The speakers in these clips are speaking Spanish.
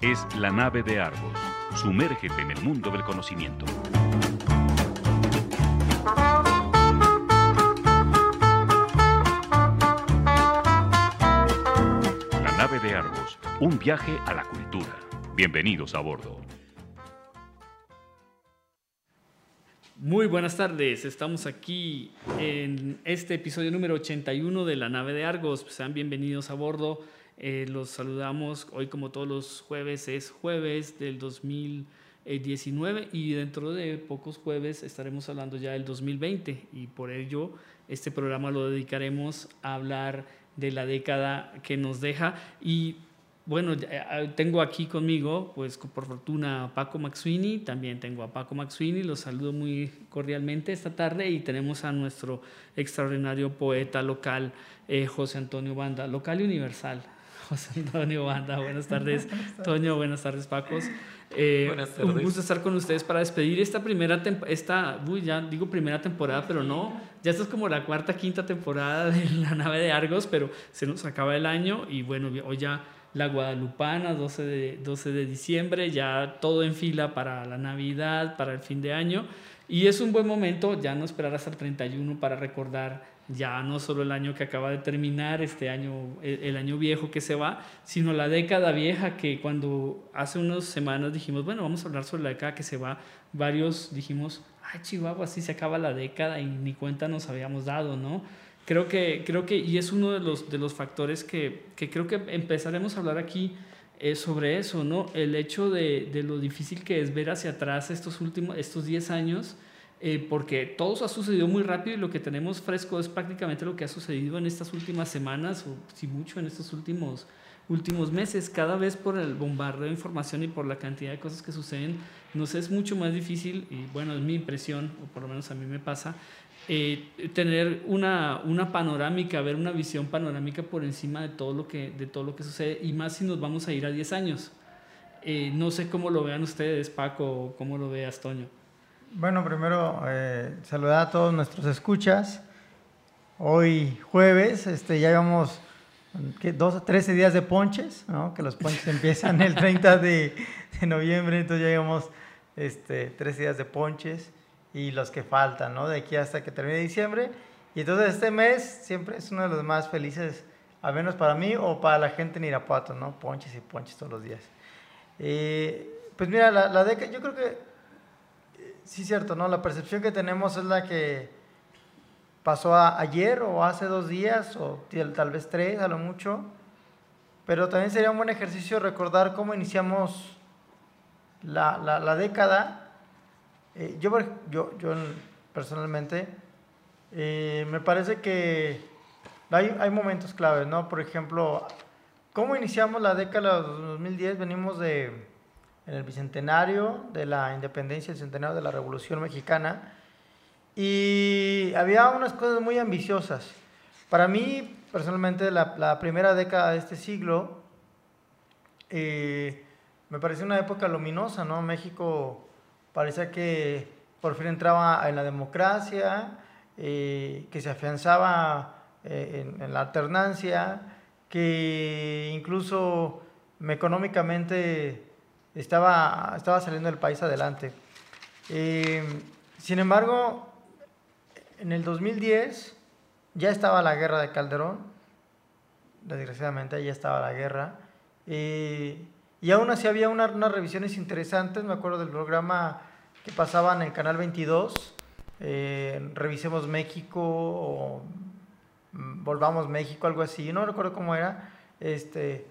Es la nave de Argos. Sumérgete en el mundo del conocimiento. La nave de Argos. Un viaje a la cultura. Bienvenidos a bordo. Muy buenas tardes, estamos aquí en este episodio número 81 de la nave de Argos. Sean bienvenidos a bordo. Eh, los saludamos hoy como todos los jueves, es jueves del 2019 y dentro de pocos jueves estaremos hablando ya del 2020 y por ello este programa lo dedicaremos a hablar de la década que nos deja y bueno, eh, tengo aquí conmigo, pues por fortuna, a Paco Maxwini, también tengo a Paco Maxwini, los saludo muy cordialmente esta tarde y tenemos a nuestro extraordinario poeta local, eh, José Antonio Banda, local y universal. José Antonio Banda, buenas tardes. Toño, buenas tardes, Pacos. Eh, buenas tardes. Un gusto estar con ustedes para despedir esta primera esta, uy, ya digo primera temporada, pero no, ya esta es como la cuarta, quinta temporada de la nave de Argos, pero se nos acaba el año y bueno, hoy ya la Guadalupana, 12 de, 12 de diciembre, ya todo en fila para la Navidad, para el fin de año. Y es un buen momento ya no esperar hasta el 31 para recordar ya no solo el año que acaba de terminar, este año, el, año viejo que se va, sino la década vieja que cuando hace unas semanas dijimos, bueno, vamos a hablar sobre la década que se va, varios dijimos, ay Chihuahua, así se acaba la década y ni cuenta nos habíamos dado, ¿no? Creo que, creo que, y es uno de los, de los factores que, que creo que empezaremos a hablar aquí es sobre eso, ¿no? El hecho de, de, lo difícil que es ver hacia atrás estos últimos, estos 10 años, eh, porque todo ha sucedido muy rápido y lo que tenemos fresco es prácticamente lo que ha sucedido en estas últimas semanas, o si mucho en estos últimos, últimos meses. Cada vez por el bombardeo de información y por la cantidad de cosas que suceden, nos es mucho más difícil, y bueno, es mi impresión, o por lo menos a mí me pasa, eh, tener una, una panorámica, ver una visión panorámica por encima de todo lo que, de todo lo que sucede, y más si nos vamos a ir a 10 años. Eh, no sé cómo lo vean ustedes, Paco, o cómo lo veas, Toño. Bueno, primero eh, saludar a todos nuestros escuchas. Hoy jueves, este, ya llevamos ¿qué, dos, 13 días de ponches, ¿no? que los ponches empiezan el 30 de, noviembre, entonces ya llevamos este, 13 días de ponches y los que faltan, ¿no? De aquí hasta que termine diciembre. Y entonces este mes siempre es uno de los más felices, al menos para mí o para la gente en Irapuato, ¿no? Ponches y ponches todos los días. Eh, pues mira, la, la década, yo creo que sí cierto, ¿no? La percepción que tenemos es la que pasó ayer o hace dos días o tal vez tres a lo mucho. Pero también sería un buen ejercicio recordar cómo iniciamos la, la, la década eh, yo, yo, yo personalmente eh, me parece que hay, hay, momentos claves, ¿no? Por ejemplo, ¿cómo iniciamos la década de 2010? Venimos de, en el bicentenario de la independencia, el centenario de la Revolución Mexicana, y había unas cosas muy ambiciosas. Para mí, personalmente, la, la primera década de este siglo eh, me parece una época luminosa, ¿no? México parecía que por fin entraba en la democracia, eh, que se afianzaba eh, en, la alternancia, que incluso económicamente estaba, estaba saliendo el país adelante. Eh, sin embargo, en el 2010 ya estaba la guerra de Calderón, desgraciadamente ya estaba la guerra, y aún así había unas revisiones interesantes, me acuerdo del programa que pasaban en Canal 22, eh, Revisemos México o mm, Volvamos México, algo así, no recuerdo cómo era, este,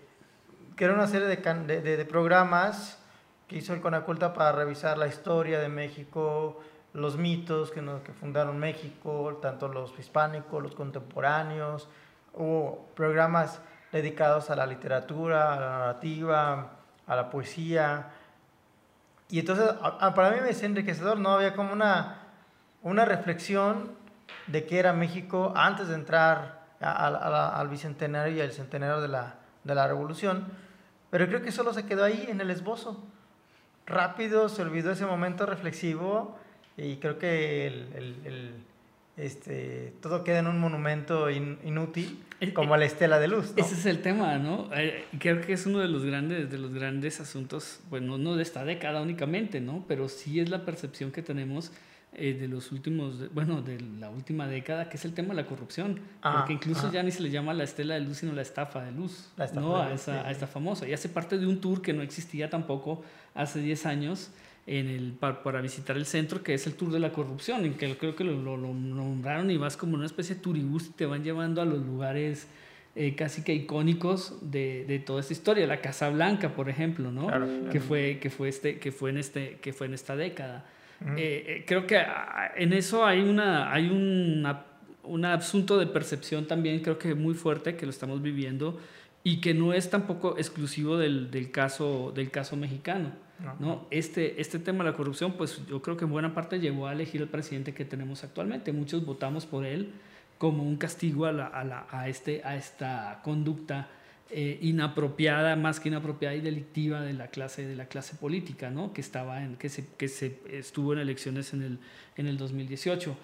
que era una serie de, programas que hizo el Conaculta para revisar la historia de México, los mitos que, que fundaron México, tanto los hispánicos, los contemporáneos, hubo programas dedicados a la literatura, a la narrativa, a la poesía. Y entonces, para mí me es enriquecedor, ¿no? Había como una, una reflexión de qué era México antes de entrar al bicentenario y al centenario de la, de la revolución. Pero creo que solo se quedó ahí en el esbozo. Rápido se olvidó ese momento reflexivo y creo que el, el, este, todo queda en un monumento inútil Eh, como la estela de luz. ¿no? Ese es el tema, ¿no? Eh, creo que es uno de los grandes, de los grandes asuntos, bueno, no de esta década únicamente, ¿no? Pero sí es la percepción que tenemos eh, de los últimos, bueno, de la última década, que es el tema de la corrupción. Ah, porque incluso ajá. ya ni se le llama la estela de luz, sino la estafa de luz, La estafa ¿no? de A luz, esa, sí. a esta famosa. Y hace parte de un tour que no existía tampoco hace 10 años en el, pa- para visitar el centro, que es el Tour de la Corrupción, en que creo que lo, lo- lo nombraron y vas como una especie de turibús y te van llevando a los lugares eh, casi que icónicos de, de toda esta historia. La Casa Blanca, por ejemplo, ¿no? Claro, que, claro. fue, que, fue este, que, fue en este, que fue en esta década. Ujú. Eh, creo que ah, en eso hay, una, hay una, un asunto de percepción también, creo que muy fuerte, que lo estamos viviendo y que no es tampoco exclusivo del, del caso, del caso mexicano. No. ¿no? Este, este tema de la corrupción, pues yo creo que en buena parte llevó a elegir al presidente que tenemos actualmente. Muchos votamos por él como un castigo a, la- a la- a este, a esta conducta eh, inapropiada, más que inapropiada y delictiva de la clase, de la clase política, ¿no? que, estaba en, que, se, que se estuvo en elecciones en el, en el 2018.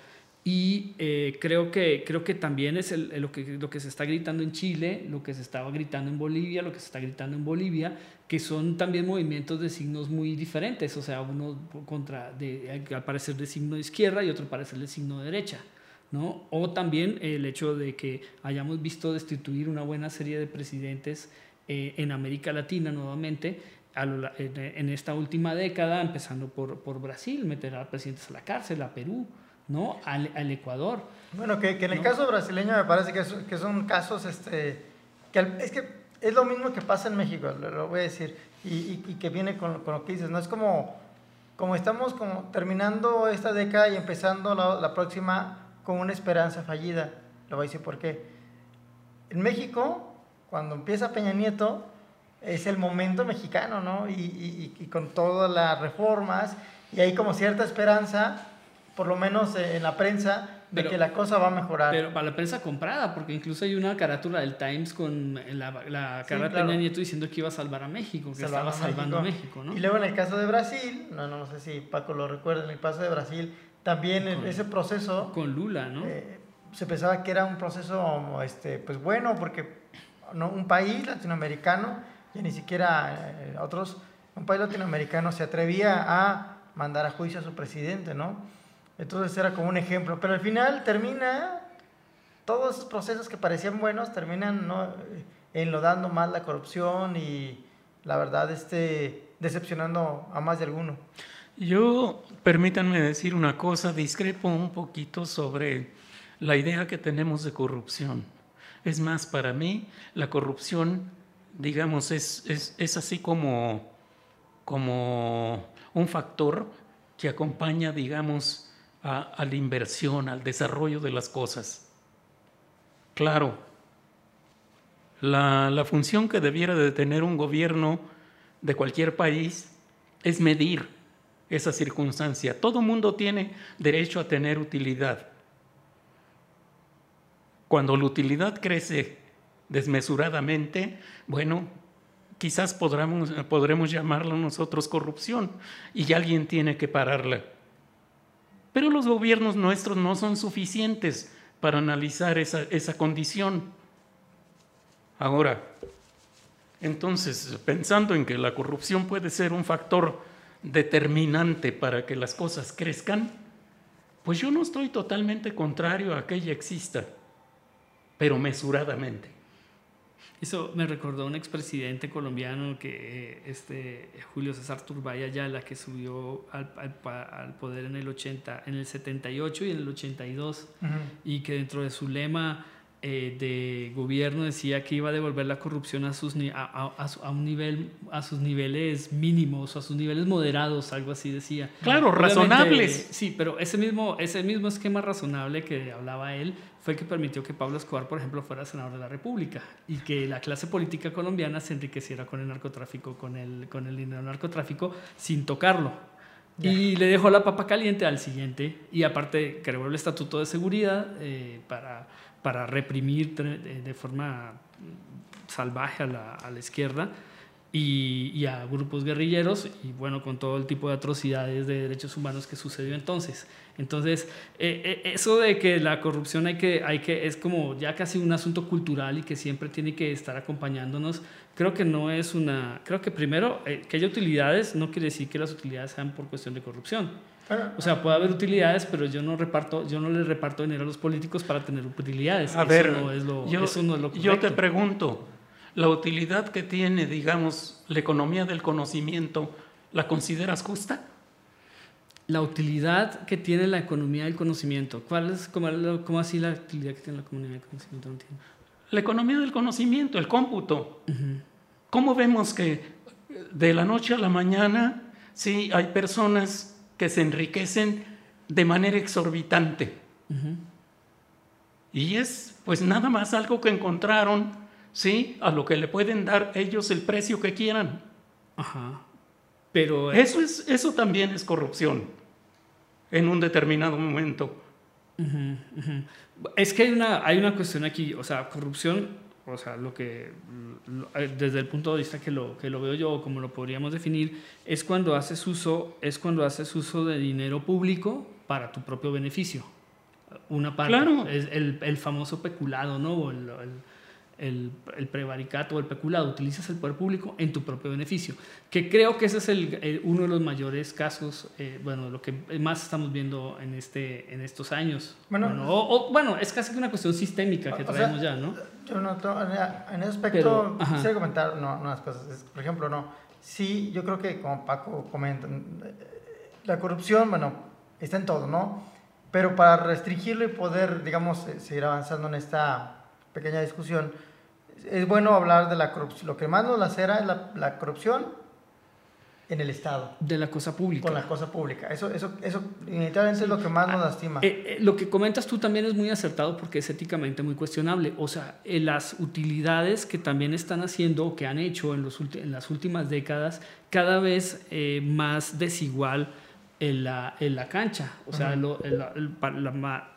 Y eh, creo, que, creo que también es el- lo, que, lo que se está gritando en Chile, lo que se estaba gritando en Bolivia, lo que se está gritando en Bolivia, que son también movimientos de signos muy diferentes, o sea, uno contra de, al parecer de signo de izquierda y otro al parecer de signo de derecha. ¿No? O también el hecho de que hayamos visto destituir una buena serie de presidentes eh, en América Latina nuevamente a lo la- en, en esta última década, empezando por, por Brasil, meter a presidentes a la cárcel, a Perú, ¿no? al, al Ecuador. Bueno, que, que en el ¿no? caso brasileño me parece que, es- que son casos, este, que es que es lo mismo que pasa en México, lo, lo voy a decir, y, y- y que viene con, con lo que dices, ¿no? Es como, como estamos como terminando esta década y empezando la, la próxima con una esperanza fallida. Lo voy a decir por qué. En México, cuando empieza Peña Nieto, es el momento mexicano, ¿no? Y, y- y- con todas las reformas, y hay como cierta esperanza, por lo menos en la prensa, de Pero- que la cosa va a mejorar. Pero para la prensa comprada, porque incluso hay una carátula del Times con la, la cara de claro. Peña Nieto diciendo que iba a salvar a México, que Salvando estaba salvando a México, ¿no? Y luego en el caso de Brasil, no, no, sé si Paco lo recuerda, en el caso de Brasil, también en Con- ese proceso Con Lula, ¿no? eh, se pensaba que era un proceso este, pues bueno, porque no, un país latinoamericano, ya ni siquiera eh, otros, un país latinoamericano se atrevía a mandar a juicio a su presidente, ¿no? Entonces era como un ejemplo, pero al final termina, todos esos procesos que parecían buenos terminan ¿no? Enlodando más la corrupción y la verdad este, decepcionando a más de alguno. Yo, permítanme decir una cosa, discrepo un poquito sobre la idea que tenemos de corrupción. Es más, para mí, la corrupción, digamos, es, es, así como, como un factor que acompaña, digamos, a, a la inversión, al desarrollo de las cosas. Claro, la, la función que debiera de tener un gobierno de cualquier país es medir esa circunstancia. Todo mundo tiene derecho a tener utilidad. Cuando la utilidad crece desmesuradamente, bueno, quizás podremos, podremos llamarlo nosotros corrupción y alguien tiene que pararla. Pero los gobiernos nuestros no son suficientes para analizar esa, esa condición. Ahora, entonces, pensando en que la corrupción puede ser un factor determinante para que las cosas crezcan, pues yo no estoy totalmente contrario a que ella exista, pero mesuradamente. Eso me recordó a un expresidente colombiano que eh, este Julio César Turbay Ayala que subió al, al poder en el 80, en el 78 y en el 82 y que dentro de su lema eh, de gobierno decía que iba a devolver la corrupción a sus a, a- a un nivel a sus niveles mínimos a sus niveles moderados algo así decía Claro, Obviamente, razonables. sí pero ese mismo ese mismo esquema razonable que hablaba él fue el que permitió que Pablo Escobar por ejemplo fuera senador de la República y que la clase política colombiana se enriqueciera con el narcotráfico con el con el dinero narcotráfico sin tocarlo y le dejó la papa caliente al siguiente. Y aparte creó el estatuto de seguridad eh, para, para reprimir de, forma salvaje a la, izquierda. y, y, a grupos guerrilleros y bueno, con todo el tipo de atrocidades de derechos humanos que sucedió entonces. Entonces, eh, eh, eso de que la corrupción hay que, hay que, es como ya casi un asunto cultural y que siempre tiene que estar acompañándonos, creo que no es una, creo que primero, eh, que haya utilidades no quiere decir que las utilidades sean por cuestión de corrupción. O sea, puede haber utilidades, pero yo no reparto, yo no le reparto dinero a los políticos para tener utilidades. A ver, no es lo, yo, eso no es lo yo te pregunto, la utilidad que tiene, digamos, la economía del conocimiento, ¿la consideras justa? La utilidad que tiene la economía del conocimiento. ¿Cuál es, cómo, cómo así la utilidad que tiene la economía del conocimiento? No la economía del conocimiento, el cómputo. ¿Cómo vemos que de la noche a la mañana, sí, hay personas que se enriquecen de manera exorbitante? Y es pues nada más algo que encontraron ¿sí? A lo que le pueden dar ellos el precio que quieran. Ajá. Pero eso, es, eso también es corrupción en un determinado momento. Es que hay una, hay una cuestión aquí, o sea, corrupción, o sea, lo que, eh, desde el punto de vista que lo, que lo veo yo, como lo podríamos definir, es cuando haces uso, es cuando haces uso de dinero público para tu propio beneficio. Una parte, claro. es el, el famoso peculado, ¿no? el, el, el, prevaricato o el peculado, utilizas el poder público en tu propio beneficio, que creo que ese es el, uno de los mayores casos, eh, bueno, lo que más estamos viendo en, este, en estos años. Bueno, o, bueno es casi una cuestión sistémica que traemos ya, ¿no? Yo no, en ese aspecto quisiera comentar no, unas cosas. Por ejemplo, no, sí, yo creo que como Paco comenta, la corrupción, bueno, está en todo, ¿no? Pero para restringirlo y poder, digamos, seguir avanzando en esta pequeña discusión, es bueno hablar de la corrupción. Lo que más nos lacera es la, la, corrupción en el Estado. De la cosa pública. Con la cosa pública. Eso, eso, eso es lo que más nos lastima. Eh, eh, lo que comentas tú también es muy acertado porque es éticamente muy cuestionable. O sea, eh, las utilidades que también están haciendo o que han hecho en, los en las últimas décadas, cada vez más desigual en la, en la cancha. O sea, la,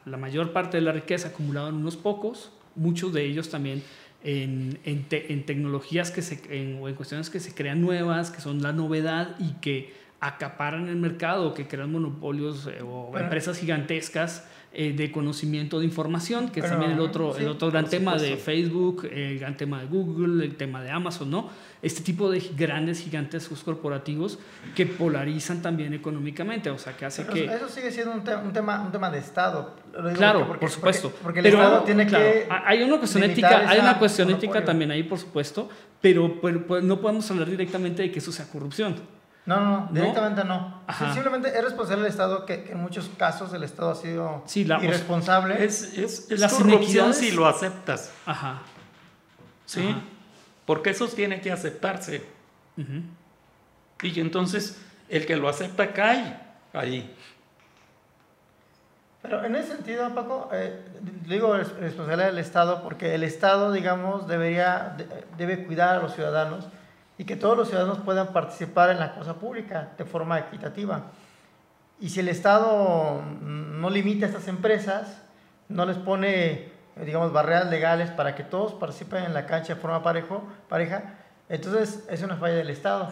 la, mayor parte de la riqueza acumulada en unos pocos, muchos de ellos también en, en, en tecnologías que se, o en cuestiones que se crean nuevas, que son la novedad y que acaparan el mercado, que crean monopolios eh, o empresas gigantescas eh, de conocimiento de información, que es también el otro, el otro gran tema de Facebook, el gran tema de Google, el tema de Amazon, ¿no? Este tipo de grandes, gigantes corporativos que polarizan también económicamente, o sea, que hace que... Eso sigue siendo un, un, tema, un tema de Estado. claro, por supuesto. Porque, el Estado tiene que... Hay una cuestión ética, hay una cuestión ética también ahí, por supuesto, pero, pero, pues, no podemos hablar directamente de que eso sea corrupción. No, no, directamente no. Simplemente es responsable del Estado, que, en muchos casos el Estado ha sido irresponsable. Es, es, es corrupción si lo aceptas. Ajá. ¿Sí? Porque eso tiene que aceptarse. Y entonces el que lo acepta cae ahí. Pero en ese sentido, Paco, eh, digo responsabilidad del Estado porque el Estado, digamos, debería, debe cuidar a los ciudadanos y que todos los ciudadanos puedan participar en la cosa pública de forma equitativa. Y si el Estado no limita a estas empresas, no les pone, digamos, barreras legales para que todos participen en la cancha de forma parejo, pareja, entonces es una falla del Estado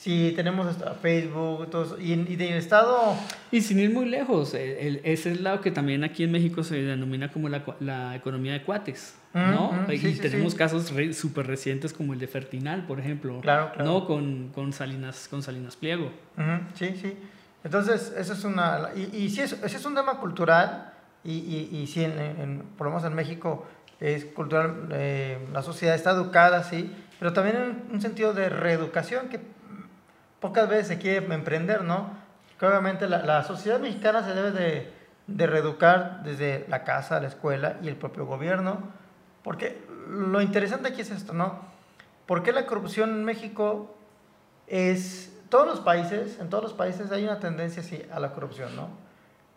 si tenemos Facebook y, y, del Estado... Y sin ir muy lejos, el, ese es lado que también aquí en México se denomina como la, la economía de cuates, ¿no? y tenemos casos súper recientes como el de Fertinal, por ejemplo, claro, claro. ¿no? Con, con, Salinas, con Salinas Pliego. Sí, sí. Entonces, eso es una... Y, y sí, ese es un tema cultural y, y, y sí, en, en, por lo menos en México es cultural, eh, la sociedad está educada, sí, pero también en un sentido de reeducación que pocas veces se quiere emprender, ¿no? Que obviamente la, sociedad mexicana se debe de, de, reeducar desde la casa, la escuela y el propio gobierno, porque lo interesante aquí es esto, ¿no? ¿Por qué la corrupción en México es... Todos los países, en todos los países hay una tendencia así a la corrupción, ¿no?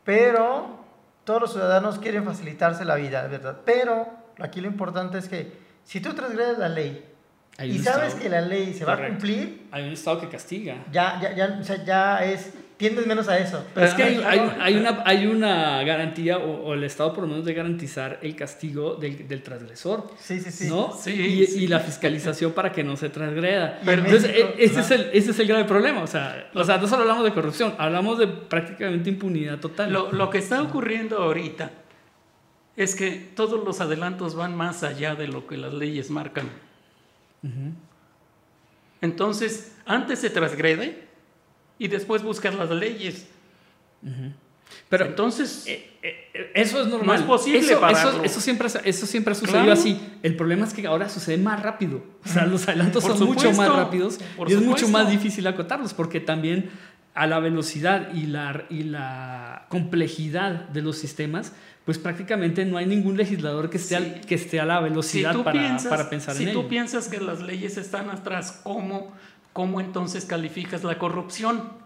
Pero todos los ciudadanos quieren facilitarse la vida, ¿verdad? Pero aquí lo importante es que si tú transgredes la ley y sabes que la ley se va a cumplir. Hay un Estado que castiga. Ya, ya, ya, o sea, ya es. tiendes menos a eso. Es que hay, hay- hay una, hay una garantía, o, o el Estado por lo menos de garantizar el castigo del, del transgresor. Sí, sí, sí. ¿no? Sí, y, sí. y la fiscalización para que no se transgreda. En Entonces, México, e- ese, es el, ese es el grave problema. O sea, o sea, no solo hablamos de corrupción, hablamos de prácticamente impunidad total. Lo, lo que está ocurriendo ahorita es que todos los adelantos van más allá de lo que las leyes marcan. Entonces, antes se transgrede y después buscas las leyes. Pero Entonces, eh, eh, eso es normal. No es posible eso, eso, pararlo. eso siempre, eso siempre ha sucedido Claro. así. El problema es que ahora sucede más rápido. O sea, los adelantos son mucho más rápidos y es mucho más difícil acotarlos porque también a la velocidad y la, y la complejidad de los sistemas, pues prácticamente no hay ningún legislador que esté, Sí. al- que esté a la si velocidad tú, para, piensas, para pensar si en tú ello. piensas que las leyes están atrás, ¿cómo, ¿cómo entonces calificas la corrupción?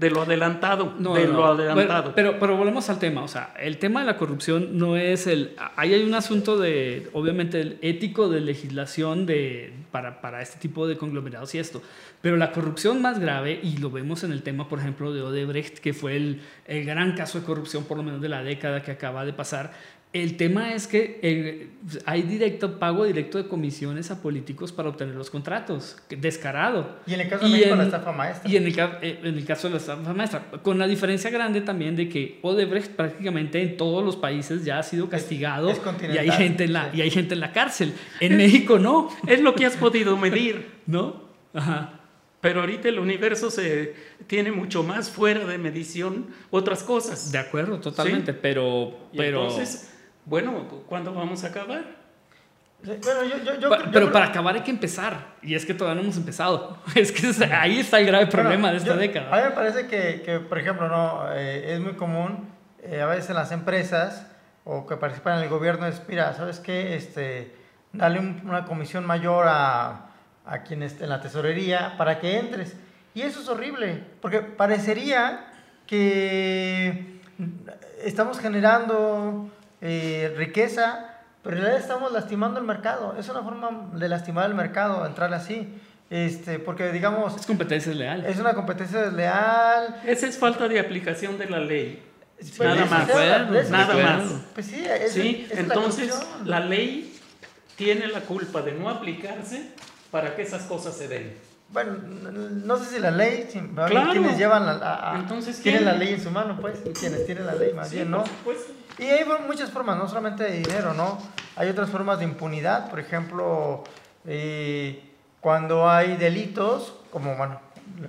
De lo adelantado, No, de no, lo adelantado. Pero, pero, pero volvemos al tema. O sea, el tema de la corrupción no es el. Ahí hay un asunto de, obviamente, el ético de legislación de, para, para este tipo de conglomerados y esto. Pero la corrupción más grave, y lo vemos en el tema, por ejemplo, de Odebrecht, que fue el, el gran caso de corrupción, por lo menos de la década que acaba de pasar. El tema es que eh, hay directo, pago directo de comisiones a políticos para obtener los contratos. Descarado. Y en el caso de Y México, en- la estafa maestra. Y en el, eh, en el caso de la estafa maestra, con la diferencia grande también de que Odebrecht prácticamente en todos los países ya ha sido castigado es y, continental, hay gente en la, sí. y hay gente en la cárcel. En México no, Es lo que has podido medir. ¿no? Ajá. Pero ahorita el universo se tiene mucho más fuera de medición otras cosas. De acuerdo, totalmente, pero... Y pero entonces, bueno, ¿cuándo vamos a acabar? Bueno, yo, yo, yo pa- pero creo- para acabar hay que empezar. Y es que todavía no hemos empezado. Es que ahí está el grave problema Bueno, de esta década. A mí me parece que, que, por ejemplo, no Eh, es muy común eh, a veces en las empresas o que participan en el gobierno es, mira, ¿sabes qué? Este, dale un- una comisión mayor a, a quien esté en la tesorería para que entres. Y eso es horrible, porque parecería que estamos generando eh, riqueza, pero en realidad estamos lastimando el mercado. Es una forma de lastimar el mercado, entrar así. Este, porque digamos, Es competencia leal. es una competencia desleal. Esa es falta de aplicación de la ley. Pues, nada esa más. nada más. Pues sí, es, ¿sí? esa es la Entonces, la ley tiene la culpa de no aplicarse para que esas cosas se den. Bueno, no sé si la ley, si, Claro. quienes llevan la, a- a- Entonces, tienen la ley en su mano, pues, quienes tienen la ley más Sí, bien, ¿no? Y hay muchas formas, no solamente de dinero, ¿no? Hay otras formas de impunidad, por ejemplo, eh, cuando hay delitos, como, bueno,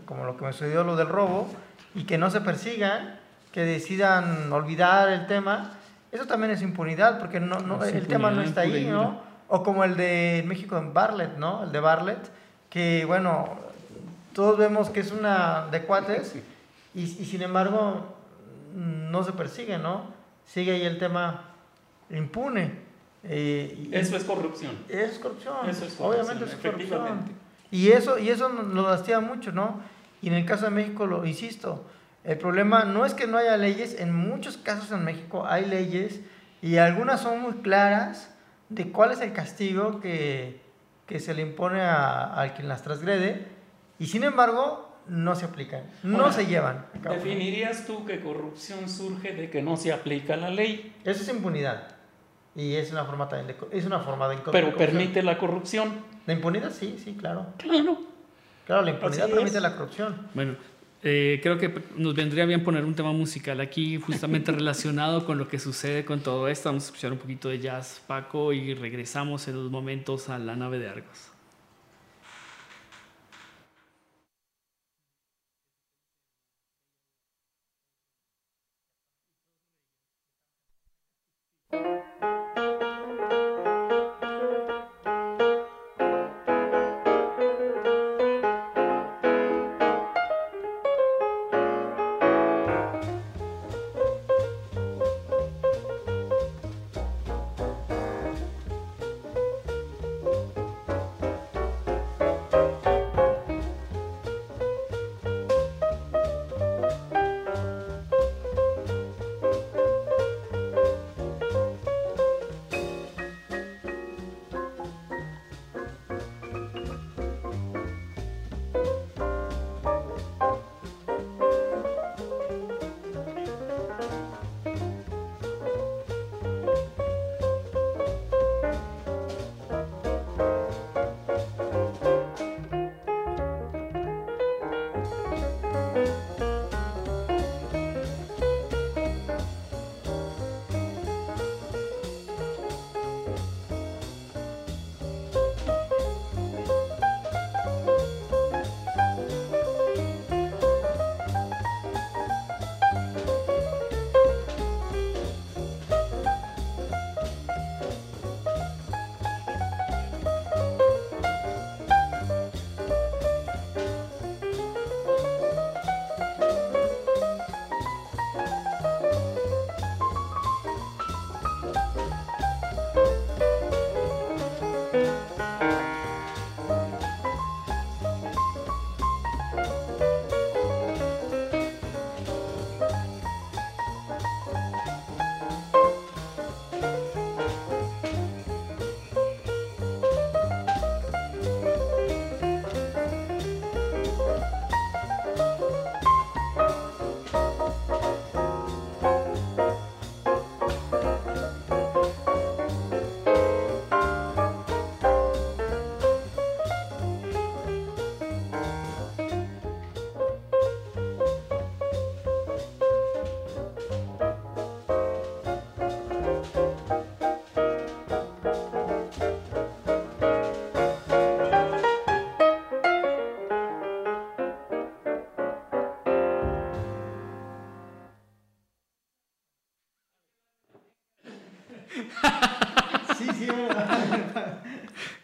como lo que me sucedió lo del robo, y que no se persigan, que decidan olvidar el tema, eso también es impunidad, porque no, no, el tema no está y ahí. ¿no? O como el de México en Bartlett, ¿no? El de Bartlett, que, bueno, todos vemos que es una de cuates, y, y sin embargo no se persigue, ¿no? Sigue ahí el tema impune. eh, y- Eso es corrupción. eso es corrupción. Eso es corrupción, Obviamente es corrupción. Y eso, y eso nos lastima mucho, ¿no? Y en el caso de México, lo insisto, el problema no es que no haya leyes, en muchos casos en México hay leyes y algunas son muy claras de cuál es el castigo que, que se le impone a, a quien las transgrede y sin embargo no se aplican, no Ahora, se llevan a cabo. ¿Definirías tú que corrupción surge de que no se aplica la ley, Eso es impunidad. Y es una forma también de, es una forma de pero permite la corrupción? La impunidad, sí, sí, claro. Claro. Claro, la impunidad Así permite es. la corrupción. Bueno, eh, creo que nos vendría bien poner un tema musical aquí, justamente relacionado con lo que sucede con todo esto. Vamos a escuchar un poquito de jazz, Paco, y regresamos en unos momentos a la nave de Argos.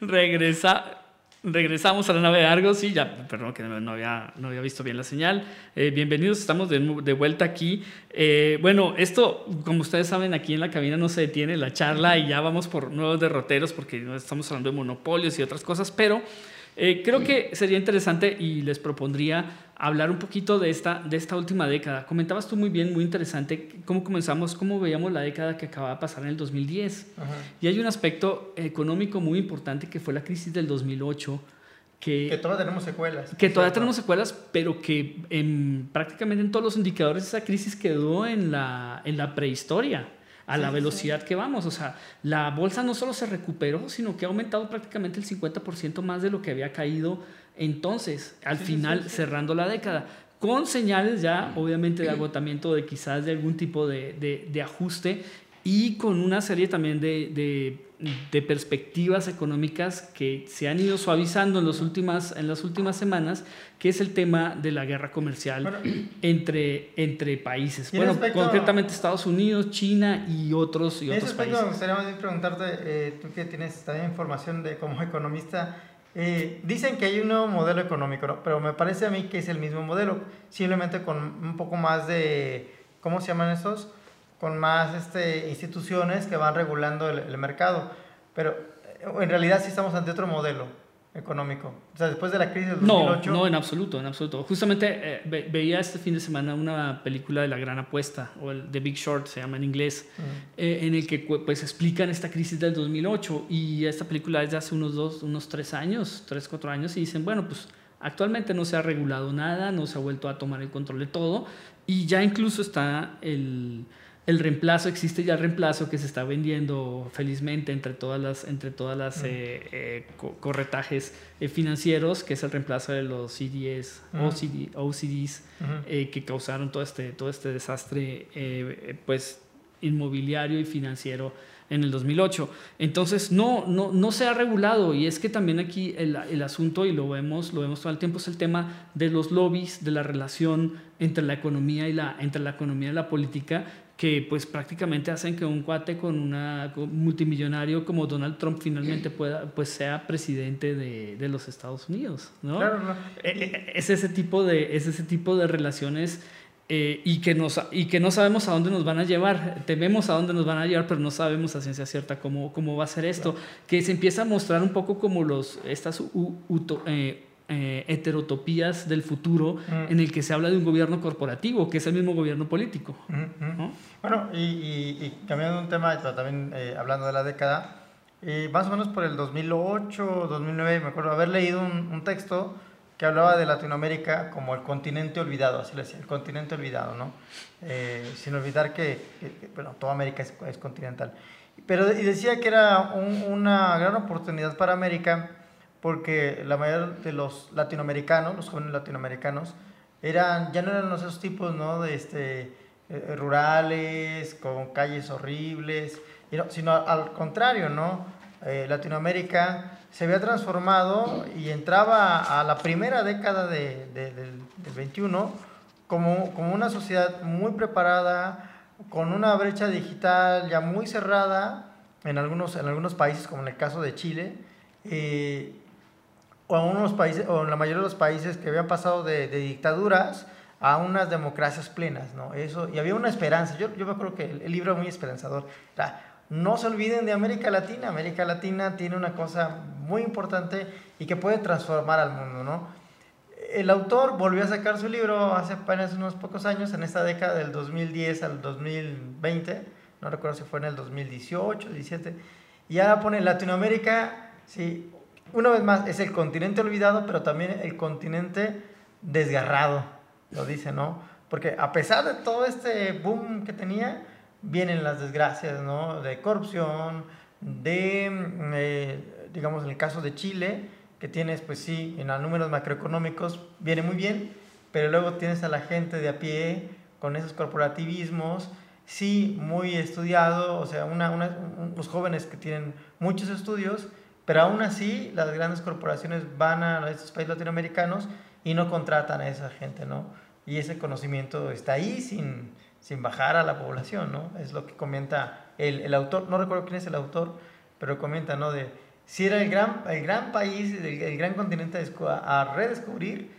Regresa, regresamos a la nave de Argos. Sí, ya, perdón que no había, no había visto bien la señal. Eh, bienvenidos, estamos de, vuelta aquí. Eh, bueno, esto, como ustedes saben, aquí en la cabina no se detiene la charla y ya vamos por nuevos derroteros porque estamos hablando de monopolios y otras cosas, pero eh, creo que sería interesante y les propondría hablar un poquito de esta, de esta última década. Comentabas tú muy bien, muy interesante, cómo comenzamos, cómo veíamos la década que acababa de pasar en el 2010. Y hay un aspecto económico muy importante que fue la crisis del 2008. Que, que todavía tenemos secuelas. Que todavía tenemos secuelas, pero que en, prácticamente en todos los indicadores esa crisis quedó en la, en la prehistoria a la velocidad que vamos. O sea, la bolsa no solo se recuperó, sino que ha aumentado prácticamente el 50% más de lo que había caído entonces, al final, cerrando la década, con señales ya, obviamente, de agotamiento, de quizás de algún tipo de, de, ajuste y con una serie también de, de, perspectivas económicas que se han ido suavizando en, los últimas, en las últimas semanas, que es el tema de la guerra comercial entre, entre países. Bueno, concretamente Estados Unidos, China y otros, y otros países. Me gustaría preguntarte, eh, tú que tienes también información de como economista, eh, dicen que hay un nuevo modelo económico, pero me parece a mí que es el mismo modelo, simplemente con un poco más de, ¿cómo se llaman esos? Con más este, instituciones que van regulando el, el mercado. Pero eh, en realidad sí estamos ante otro modelo económico. O sea, después de la crisis del 2008... No, no, en absoluto, en absoluto. Justamente eh, veía este fin de semana una película de La Gran Apuesta, o el The Big Short, se llama en inglés, eh, en el que pues explican esta crisis del 2008 y esta película es de hace unos dos, unos tres años, tres, cuatro años y dicen, bueno, pues actualmente no se ha regulado nada, no se ha vuelto a tomar el control de todo y ya incluso está el el reemplazo, existe ya el reemplazo que se está vendiendo felizmente entre todas las, entre todas las eh, eh, corretajes eh, financieros, que es el reemplazo de los CDS, OCDs, que causaron todo este, todo este desastre pues, inmobiliario y financiero en el 2008. Entonces, no, no, no se ha regulado y es que también aquí el, el, asunto, y lo vemos, lo vemos todo el tiempo, es el tema de los lobbies, de la relación entre la economía y la, entre la, economía y la política, que pues prácticamente hacen que un cuate con una multimillonario como Donald Trump finalmente pueda pues sea presidente de, de los Estados Unidos ¿no? Claro, e, e, Es, ese tipo de, es ese tipo de relaciones eh, y, que nos, y que no sabemos a dónde nos van a llevar. Tememos a dónde nos van a llevar, pero no sabemos a ciencia cierta cómo, cómo va a ser esto. Que se empieza a mostrar un poco como los, estas eh, eh, heterotopías del futuro mm. en el que se habla de un gobierno corporativo, que es el mismo gobierno político. Mm, mm. Bueno, y, y, cambiando un tema, también eh, hablando de la década, eh, más o menos por el 2008, 2009, me acuerdo haber leído un, un, texto que hablaba de Latinoamérica como el continente olvidado, así le decía, el continente olvidado, ¿no? sin olvidar que, bueno, toda América es, es, continental. Pero y decía que era una gran oportunidad para América porque la mayoría de los latinoamericanos, los jóvenes latinoamericanos, eran, ya no eran esos tipos ¿no? de este, eh, rurales, con calles horribles, sino al contrario, ¿no? Eh, Latinoamérica se había transformado y entraba a la primera década de, del, del 21 como, como una sociedad muy preparada, con una brecha digital ya muy cerrada en algunos, en algunos países, como en el caso de Chile, eh, o unos países, o en la mayoría de los países que habían pasado de, de dictaduras a unas democracias plenas, ¿no? Eso, y había una esperanza. Yo, yo me acuerdo que el, libro es muy esperanzador. no se olviden de América Latina. América Latina tiene una cosa muy importante y que puede transformar al mundo, ¿no? El autor volvió a sacar su libro hace apenas unos pocos años, en esta década del 2010 al 2020, no recuerdo si fue en el 2018, 17, y ahora pone Latinoamérica, sí, una vez más, es el continente olvidado, pero también el continente desgarrado, lo dice, ¿no? Porque a pesar de todo este boom que tenía, vienen las desgracias, ¿no? De corrupción, de, eh, digamos, en el caso de Chile, que tienes, pues sí, en los números macroeconómicos viene muy bien, pero luego tienes a la gente de a pie con esos corporativismos, sí, muy estudiado, o sea, una, una, unos jóvenes que tienen muchos estudios, pero aún así, las grandes corporaciones van a estos países latinoamericanos y no contratan a esa gente, ¿no? Y ese conocimiento está ahí sin, sin bajar a la población, ¿no? Es lo que comenta el, el autor, no recuerdo quién es el autor, pero comenta, ¿no? De si era el gran, el gran país, el, gran continente a redescubrir,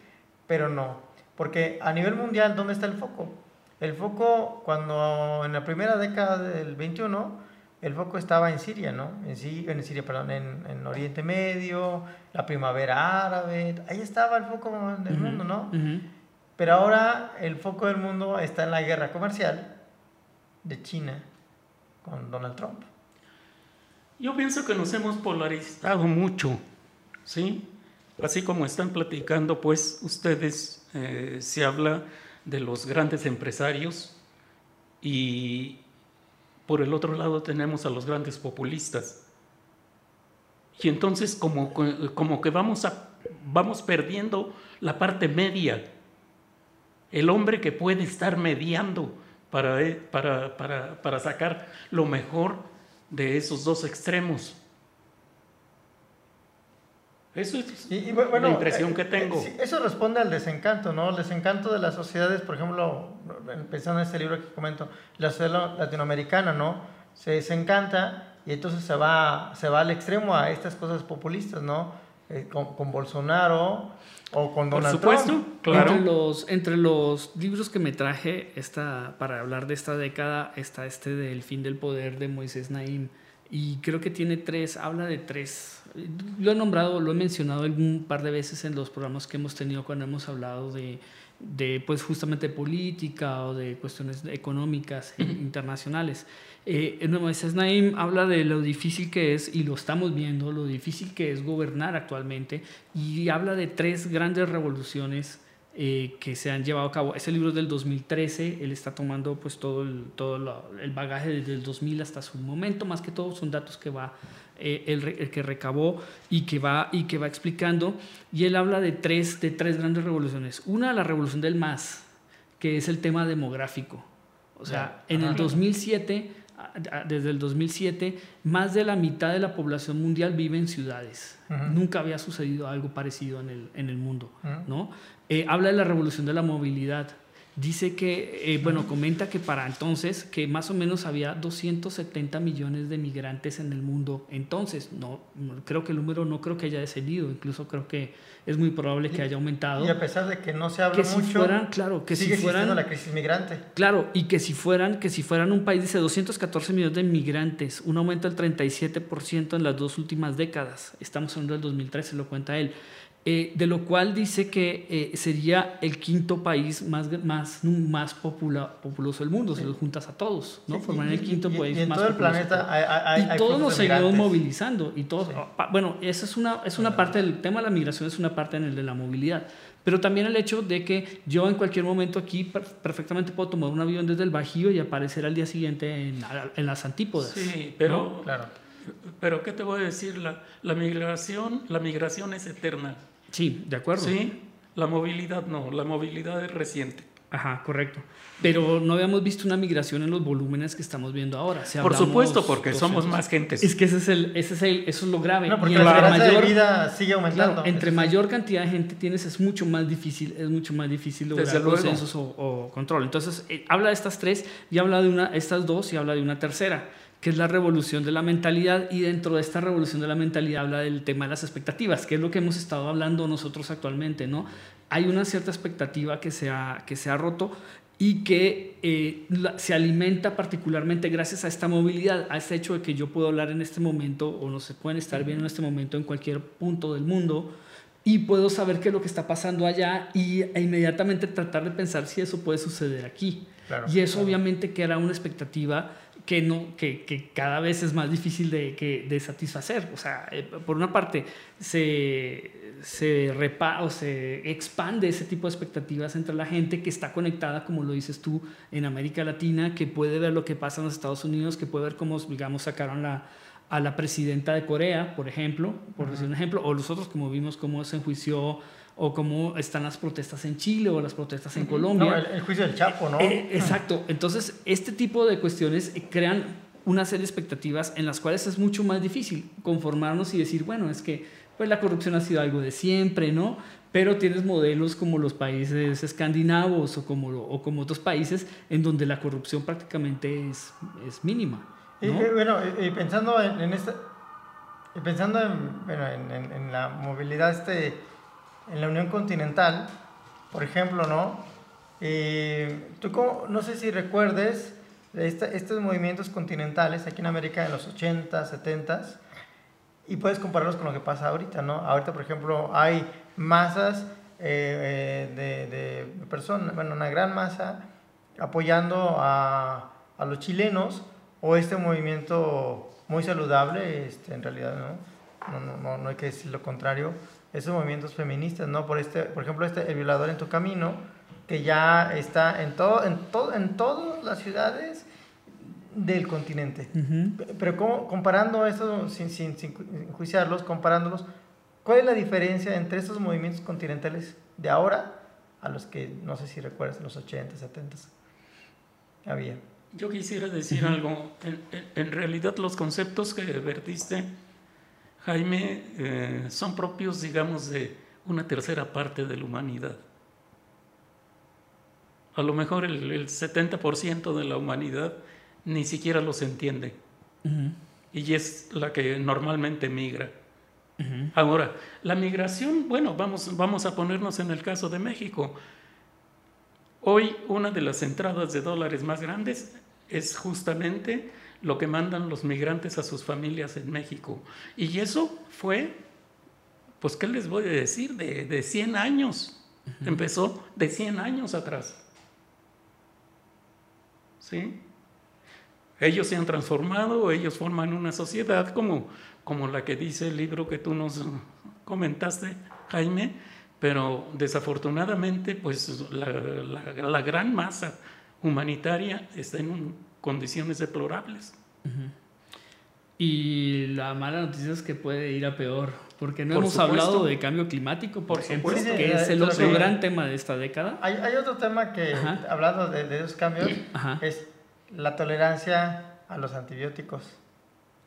pero no. Porque a nivel mundial, ¿dónde está el foco? El foco, cuando en la primera década del 21, el foco estaba en Siria, ¿no? En, en Siria, perdón, en, en, Oriente Medio, la primavera árabe, ahí estaba el foco del mundo, ¿no? Pero ahora el foco del mundo está en la guerra comercial de China con Donald Trump. Yo pienso que nos hemos polarizado mucho, ¿sí? Así como están platicando, pues ustedes eh, se habla de los grandes empresarios y por el otro lado tenemos a los grandes populistas. Y entonces como, como que vamos, a, vamos perdiendo la parte media, el hombre que puede estar mediando para, para, para, para sacar lo mejor de esos dos extremos. Eso es y, bueno, la impresión que eh, tengo. eso responde al desencanto, ¿no? El desencanto de las sociedades, por ejemplo, pensando en este libro que comento, la sociedad latinoamericana, ¿no? Se desencanta y entonces se va, se va al extremo a estas cosas populistas, ¿no? Eh, con, Bolsonaro o con Donald Por supuesto, Claro. Entre los, entre los libros que me traje esta, para hablar de esta década está este del fin del poder de Moisés Naim y creo que tiene tres, habla de tres, lo he nombrado, lo he mencionado un par de veces en los programas que hemos tenido cuando hemos hablado de, de pues justamente política o de cuestiones económicas internacionales. Eh, Moisés Naim habla de lo difícil que es, y lo estamos viendo, lo difícil que es gobernar actualmente, y habla de tres grandes revoluciones eh, que se han llevado a cabo. Ese libro es del 2013, él está tomando pues todo el, todo el bagaje desde el 2000 hasta su momento, más que todo son datos que va eh, el, que recabó y que, va, y que va explicando. Y él habla de tres, de tres grandes revoluciones. Una, la revolución del más, que es el tema demográfico. O sea, en el 2007, desde el 2007, más de la mitad de la población mundial vive en ciudades. Nunca había sucedido algo parecido en el, en el mundo, ¿no? Eh, habla de la revolución de la movilidad. Dice que, eh, bueno, comenta que para entonces, que más o menos había 270 millones de migrantes en el mundo. Entonces, no, creo que el número no creo que haya descendido, incluso creo que es muy probable que haya aumentado. Y a pesar de que no se habla mucho, si fueran, claro, que sigue si fueran la crisis migrante. Claro, y que si fueran, que si fueran un país de 214 millones de migrantes, un aumento del 37% en las dos últimas décadas. Estamos hablando del 2013, lo cuenta él. Eh, de lo cual dice que eh, sería el quinto país más, más, más populoso del mundo, si los juntas a todos, ¿no? Formarían el quinto país y en más todo el planeta hay, Y todos nos seguimos movilizando. Y todos, ah, bueno, esa es una, es una parte del tema de la migración, es una parte en el de la movilidad. Pero también el hecho de que yo en cualquier momento aquí perfectamente puedo tomar un avión desde el Bajío y aparecer al día siguiente en, en las antípodas. Sí, pero, claro. pero ¿qué te voy a decir? La, la, migración, la migración es eterna. Sí, de acuerdo. Sí, la movilidad no, la movilidad es reciente. Ajá, correcto. Pero no habíamos visto una migración en los volúmenes que estamos viendo ahora. Por supuesto, porque somos más gentes. Es que ese es el, ese es el, eso es lo grave. No, porque la mayor, de vida sigue aumentando. entre mayor cantidad de gente tienes, es mucho más difícil, es mucho más difícil lograr consensos o, o, control. Entonces, eh, habla de estas tres y habla de una, estas dos y habla de una tercera que es la revolución de la mentalidad y dentro de esta revolución de la mentalidad habla del tema de las expectativas, que es lo que hemos estado hablando nosotros actualmente, ¿no? Hay una cierta expectativa que se ha, que se ha roto y que eh, se alimenta particularmente gracias a esta movilidad, a este hecho de que yo puedo hablar en este momento o no se pueden estar viendo en este momento en cualquier punto del mundo y puedo saber qué es lo que está pasando allá y, e inmediatamente tratar de pensar si eso puede suceder aquí. y eso obviamente que era una expectativa que, no, que, que, cada vez es más difícil de, que, de satisfacer. O sea, eh, por una parte, se, se, repa, o se expande ese tipo de expectativas entre la gente que está conectada, como lo dices tú, en América Latina, que puede ver lo que pasa en los Estados Unidos, que puede ver cómo, digamos, sacaron la, a la presidenta de Corea, por ejemplo, por decir un ejemplo, o nosotros como vimos cómo se enjuició o cómo están las protestas en Chile o las protestas en Colombia. No, el, juicio del Chapo, ¿no? Eh, exacto. Entonces, este tipo de cuestiones crean una serie de expectativas en las cuales es mucho más difícil conformarnos y decir, bueno, es que pues la corrupción ha sido algo de siempre, ¿no? Pero tienes modelos como los países escandinavos o como, o como otros países en donde la corrupción prácticamente es, es mínima. Y, bueno, y, pensando en, en esta, y pensando en, bueno, en, en, la movilidad este, en la Unión Continental, por ejemplo, ¿no? Eh, tú no sé si recuerdes estos movimientos continentales aquí en América en los 80, 70 y puedes compararlos con lo que pasa ahorita, ¿no? Ahorita, por ejemplo, hay masas eh, eh, de, personas, bueno, una gran masa apoyando a, a, los chilenos o este movimiento muy saludable, este, en realidad, ¿no? No, no, no hay que decir lo contrario, esos movimientos feministas, ¿no? Por, este, por ejemplo, este, El violador en tu camino, que ya está en, todo, en, todo, en todas las ciudades del continente. Pero ¿cómo, comparando eso, sin, sin, sin enjuiciarlos, comparándolos, ¿cuál es la diferencia entre estos movimientos continentales de ahora a los que, no sé si recuerdas, en los 80, 70 había? Yo quisiera decir algo. En, en, realidad los conceptos que vertiste, Jaime, eh, son propios, digamos, de una tercera parte de la humanidad a lo mejor el, 70% de la humanidad ni siquiera los entiende. Y es la que normalmente migra. Ahora, la migración, bueno, vamos, vamos a ponernos en el caso de México. Hoy una de las entradas de dólares más grandes es justamente lo que mandan los migrantes a sus familias en México. Y eso fue, pues, ¿qué les voy a decir? De, de 100 años. Empezó de 100 años atrás. ¿sí? Ellos se han transformado, ellos forman una sociedad como, como la que dice el libro que tú nos comentaste, Jaime, pero desafortunadamente pues la, la, gran masa humanitaria está en condiciones deplorables. Y la mala noticia es que puede ir a peor, porque no hemos hablado de cambio climático, por, ejemplo, que es el otro gran tema de esta década. Hay, hay otro tema que, hablando de, de, esos cambios, es la tolerancia a los antibióticos.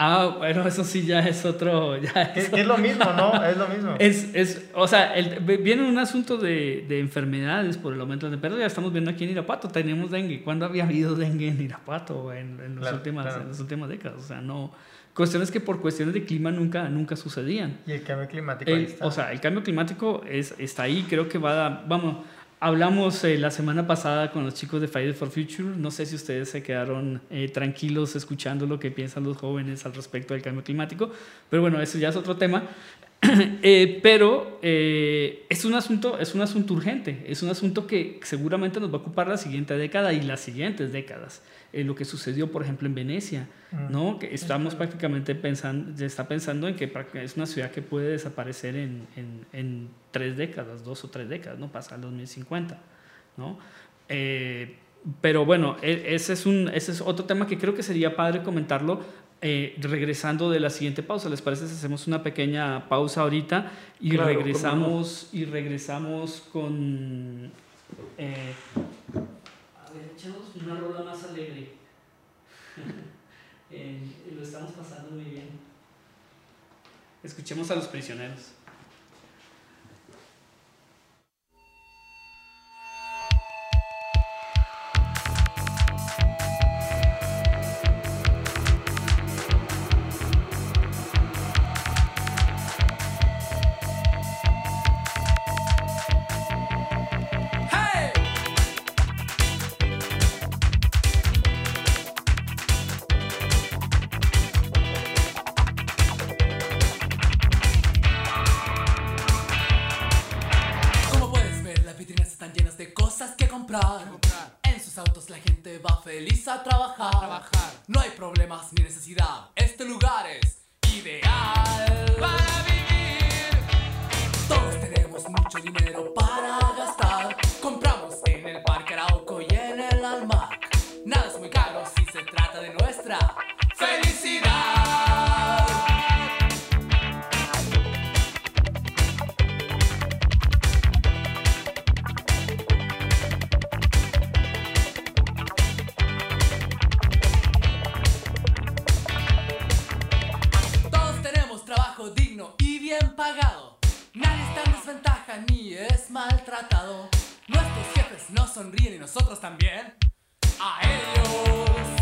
Ah, bueno, eso sí ya es otro... Ya es, es lo mismo, ¿no? Es lo mismo. Es, es, o sea, el, viene un asunto de, de, enfermedades por el aumento de perros. Ya estamos viendo aquí en Irapuato, tenemos dengue. ¿Cuándo había habido dengue en Irapuato en, en, las últimas, en las últimas décadas? O sea, no cuestiones que por cuestiones de clima nunca, nunca sucedían. Y el cambio climático ahí está. O sea, el cambio climático es, está ahí, creo que va a, vamos, hablamos eh, la semana pasada con los chicos de Fridays for Future, no sé si ustedes se quedaron eh, tranquilos escuchando lo que piensan los jóvenes al respecto del cambio climático, pero bueno, eso ya es otro tema. Eh, pero eh, es, un asunto, es un asunto urgente, es un asunto que seguramente nos va a ocupar la siguiente década y las siguientes décadas. Eh, lo que sucedió, por ejemplo, en Venecia, mm. ¿no? que estamos prácticamente pensando, está pensando en que es una ciudad que puede desaparecer en, en, en tres décadas, dos o tres décadas, ¿no? pasa al 2050. ¿no? pero bueno, e, ese es, un, ese es otro tema que creo que sería padre comentarlo eh, regresando de la siguiente pausa. ¿Les parece si hacemos una pequeña pausa ahorita y regresamos y regresamos con eh, a ver, echamos una rola más alegre. eh, lo estamos pasando muy bien. Escuchemos a los prisioneros. Trabaja ni es maltratado. Nuestros jefes no sonríen y nosotros también. A ellos.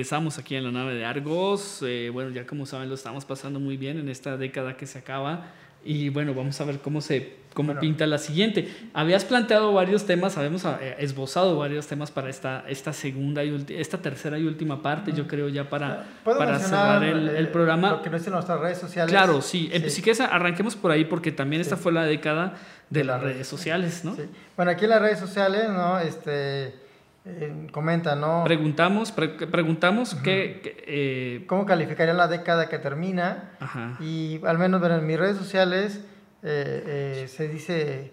Regresamos aquí en la nave de Argos. Eh, bueno, ya como saben, lo estamos pasando muy bien en esta década que se acaba. Y bueno, vamos a ver cómo se cómo Bueno. pinta la siguiente. Habías planteado varios temas, habíamos eh, esbozado varios temas para esta, esta segunda y ulti- esta tercera y última parte, yo creo ya para, ¿Puedo para cerrar el, eh, el programa. Lo que no es en nuestras redes sociales. Claro, sí. Eh, Sí. Si quieres, arranquemos por ahí porque también esta Sí. fue la década de De las redes. sociales, ¿no? Sí. Bueno, aquí en las redes sociales, ¿no? Este, eh, comenta, ¿no? Preguntamos, pre- preguntamos qué, qué, eh, ¿Cómo calificarían la década que termina? ajá. Y al menos bueno, en mis redes sociales eh, eh, se dice,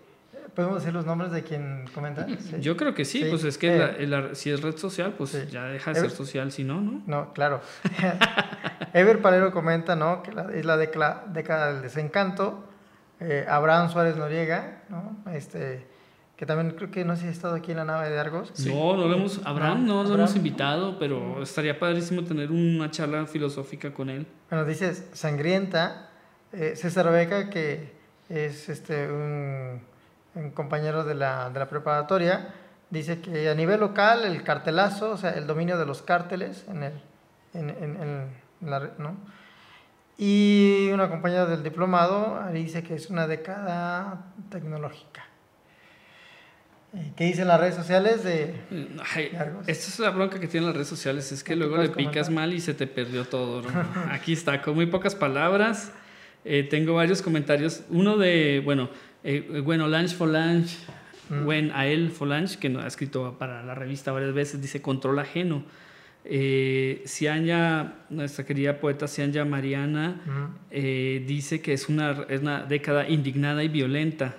¿podemos decir los nombres de quien comenta? Sí. Yo creo que sí, Sí, pues es que la- la- si es red social, pues sí. ya deja de ser social, si no, ¿no? No, claro. Ever Palero comenta, ¿no? Que la- es la década del desencanto. Abraham Suárez Noriega, ¿no? Este, que también creo que no sé si ha estado aquí en la nave de Argos. No, no lo hemos, Abraham no lo Abraham. hemos invitado, pero estaría padrísimo tener una charla filosófica con él. Bueno, dice Sangrienta, eh, César Beca, que es este, un, un compañero de la, de la preparatoria, dice que a nivel local el cartelazo, o sea, el dominio de los cárteles en, el, en, en- en la red, ¿no? Y una compañera del diplomado dice que es una década tecnológica. Eh, ¿Qué dicen las redes sociales de... Ay, Argos. esta es la bronca que tienen las redes sociales, es que ¿Qué luego le picas comentar? mal y se te perdió todo. ¿no? Aquí está, con muy pocas palabras. Eh, tengo varios comentarios. Uno de, bueno, eh, bueno, Lunch for Lunch Wen Ael Folange, que ha escrito para la revista varias veces, dice Control Ajeno. Eh, Cianya, nuestra querida poeta Cianya Mariana, Ujú. eh, dice que es una, es una década indignada y violenta.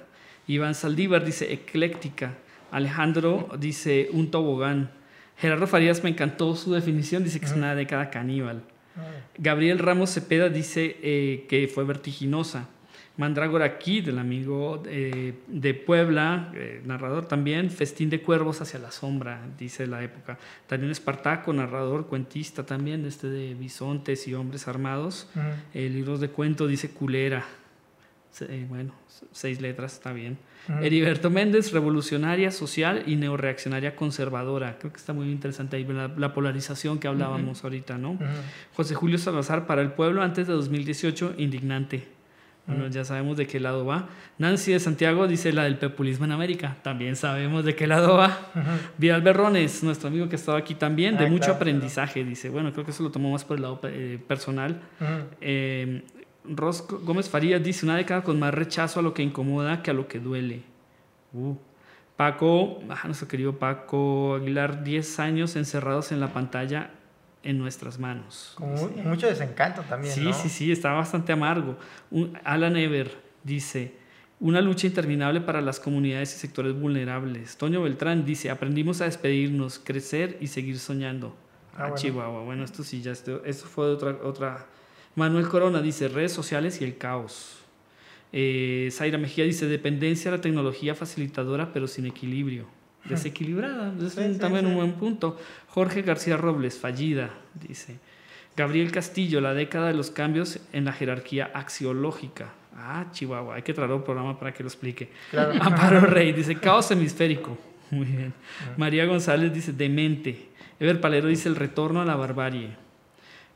Iván Saldívar dice ecléctica. Alejandro dice un tobogán. Gerardo Farías me encantó su definición, dice que es una década caníbal. Gabriel Ramos Cepeda dice eh, que fue vertiginosa. Mandrágora Kid, el amigo eh, de Puebla, eh, narrador también, Festín de Cuervos hacia la sombra, dice la época. También Espartaco, narrador, cuentista también, este de bisontes y hombres armados. Eh, libros de cuento dice Culera. Eh, bueno, seis letras, está bien. Ujú. Heriberto Méndez, revolucionaria social y neoreaccionaria conservadora. Creo que está muy interesante ahí la, la polarización que hablábamos ahorita, ¿no? Ujú. José Julio Salazar, para el pueblo antes de 2018, indignante. Bueno, ya sabemos de qué lado va. Nancy de Santiago dice la del populismo en América. También sabemos de qué lado va. Vidal Berrones, nuestro amigo que estaba aquí también, de Ah, mucho claro, aprendizaje, dice. Bueno, creo que eso lo tomó más por el lado eh, personal. Eh, Rosco Gómez Farías dice una década con más rechazo a lo que incomoda que a lo que duele. Uh. Paco, ah, nuestro querido Paco Aguilar, 10 años encerrados en la pantalla en nuestras manos. Con mu- mucho desencanto también, Sí, ¿no? sí, sí, está bastante amargo. Un- Alan Ever dice, una lucha interminable para las comunidades y sectores vulnerables. Toño Beltrán dice, aprendimos a despedirnos, crecer y seguir soñando. Ah, Ah, bueno. Chihuahua, bueno, esto sí, ya esto, esto fue de otra, otra. Manuel Corona dice, redes sociales y el caos. Eh, Zaira Mejía dice, dependencia de la tecnología facilitadora pero sin equilibrio. Desequilibrada, es Sí, un- sí, también sí. un buen punto. Jorge García Robles, fallida, dice. Gabriel Castillo, la década de los cambios en la jerarquía axiológica. Ah, Chihuahua, hay que traer un programa para que lo explique. Claro. Amparo Rey dice caos hemisférico. Muy bien. María González dice demente. Ever Palero dice el retorno a la barbarie.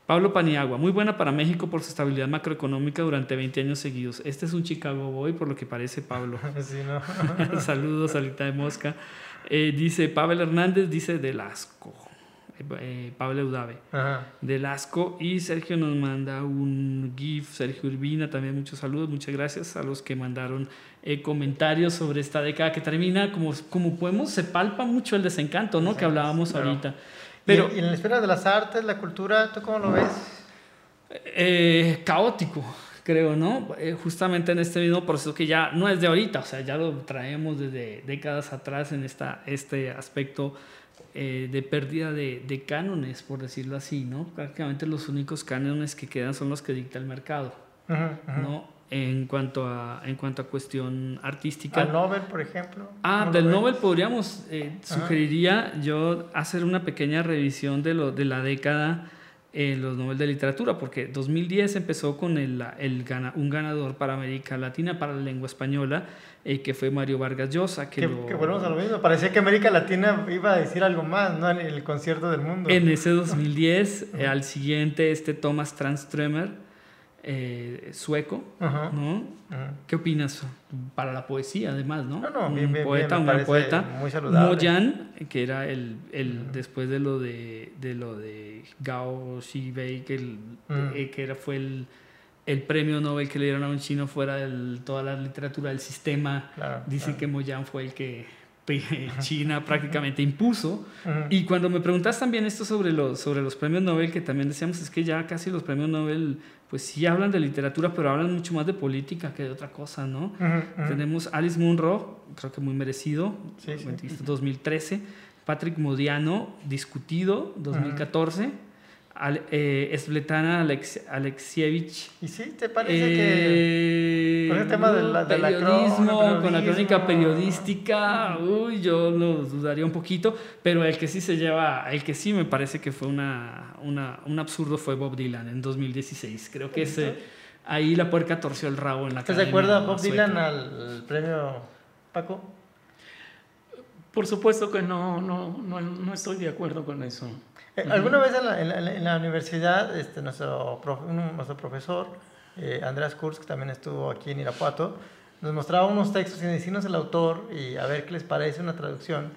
Pablo Paniagua, muy buena para México por su estabilidad macroeconómica durante 20 años seguidos. Este es un Chicago Boy, por lo que parece Pablo. Sí, ¿no? Saludos, Alita de Mosca. Eh, dice Pavel Hernández, dice del asco. Eh, eh, Pablo Udave Ajá. del asco. Y Sergio nos manda un GIF, Sergio Urbina, también muchos saludos, muchas gracias a los que mandaron eh, comentarios sobre esta década que termina. Como, como podemos, se palpa mucho el desencanto, ¿no? Que hablábamos claro. ahorita. Pero, y, en la esfera de las artes, la cultura, ¿tú cómo lo ves? eh, caótico, creo, ¿no? Eh, justamente en este mismo proceso que ya no es de ahorita, o sea, ya lo traemos desde décadas atrás en esta, este aspecto eh, de pérdida de, de cánones, por decirlo así, ¿no? Prácticamente los únicos cánones que quedan son los que dicta el mercado. ¿no? En cuanto a, en cuanto a cuestión artística. Al Nobel, por ejemplo. Ah, ¿cómo lo del? Nobel podríamos, eh, sugeriría yo hacer una pequeña revisión de, lo, de la década en los Nobel de Literatura, porque 2010 empezó con el, el gana- un ganador para América Latina, para la lengua española, eh, que fue Mario Vargas Llosa. Que, Que, lo- que volvemos a lo mismo. Parecía que América Latina iba a decir algo más, ¿no? En el concierto del mundo. En ese 2010, eh, al siguiente, este Thomas Tranströmer, eh, sueco, Ajá. ¿no? ¿Qué opinas? Para la poesía, además, ¿no? No, no, un bien, bien, poeta, bien, me un gran parece poeta. muy saludable. Moyan, que era el, el después de lo de, de lo de Gao Xibei, que, el- Mm. eh, que era, fue el, el premio Nobel que le dieron a un chino fuera de toda la literatura del sistema. Claro, Dicen claro. que Moyan fue el que China prácticamente impuso. Y cuando me preguntas también esto sobre los, sobre los premios Nobel, que también decíamos, es que ya casi los premios Nobel, pues sí hablan de literatura, pero hablan mucho más de política que de otra cosa, ¿no? Tenemos Alice Munro, creo que muy merecido, Sí, sí. cuentista 2013. Patrick Modiano, discutido, 2014. Al- eh, Svetlana Alex- Alexievich. ¿Y sí te parece que Eh, con el tema de la- de la periodismo, con la crónica periodística, uy, yo lo dudaría un poquito, pero el que sí se lleva, el que sí me parece que fue una, una- un absurdo fue Bob Dylan en 2016. Creo que ese, ahí la puerca torció el rabo en la ¿Estás cara. de acuerdo a Bob Dylan al premio Paco? Por supuesto que no, no, no, no estoy de acuerdo con eso. Eh, ¿Alguna vez en la, en la- en la universidad, este, nuestro, prof- un- nuestro profesor, eh, Andreas Kurz, que también estuvo aquí en Irapuato, nos mostraba unos textos y decirnos el autor y a ver qué les parece una traducción?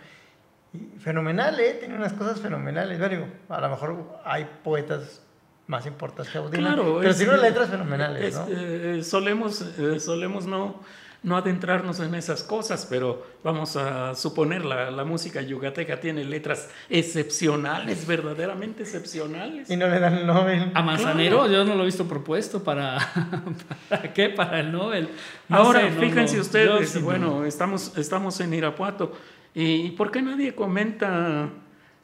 Y fenomenal, ¿eh? Tiene unas cosas fenomenales. Bueno, digo, a lo mejor hay poetas más importantes que Dylan, Claro, pero tiene unas letras fenomenales, es- ¿no? eh, solemos, eh, solemos no, no adentrarnos en esas cosas, pero vamos a suponer la, la música yucateca tiene letras excepcionales, verdaderamente excepcionales. Y no le dan el Nobel. A Manzanero yo no lo he visto propuesto para... ¿Para qué? Para el Nobel. No Ahora, sé, no, fíjense no, ustedes, sí bueno, no. estamos, estamos en Irapuato. ¿Y por qué nadie comenta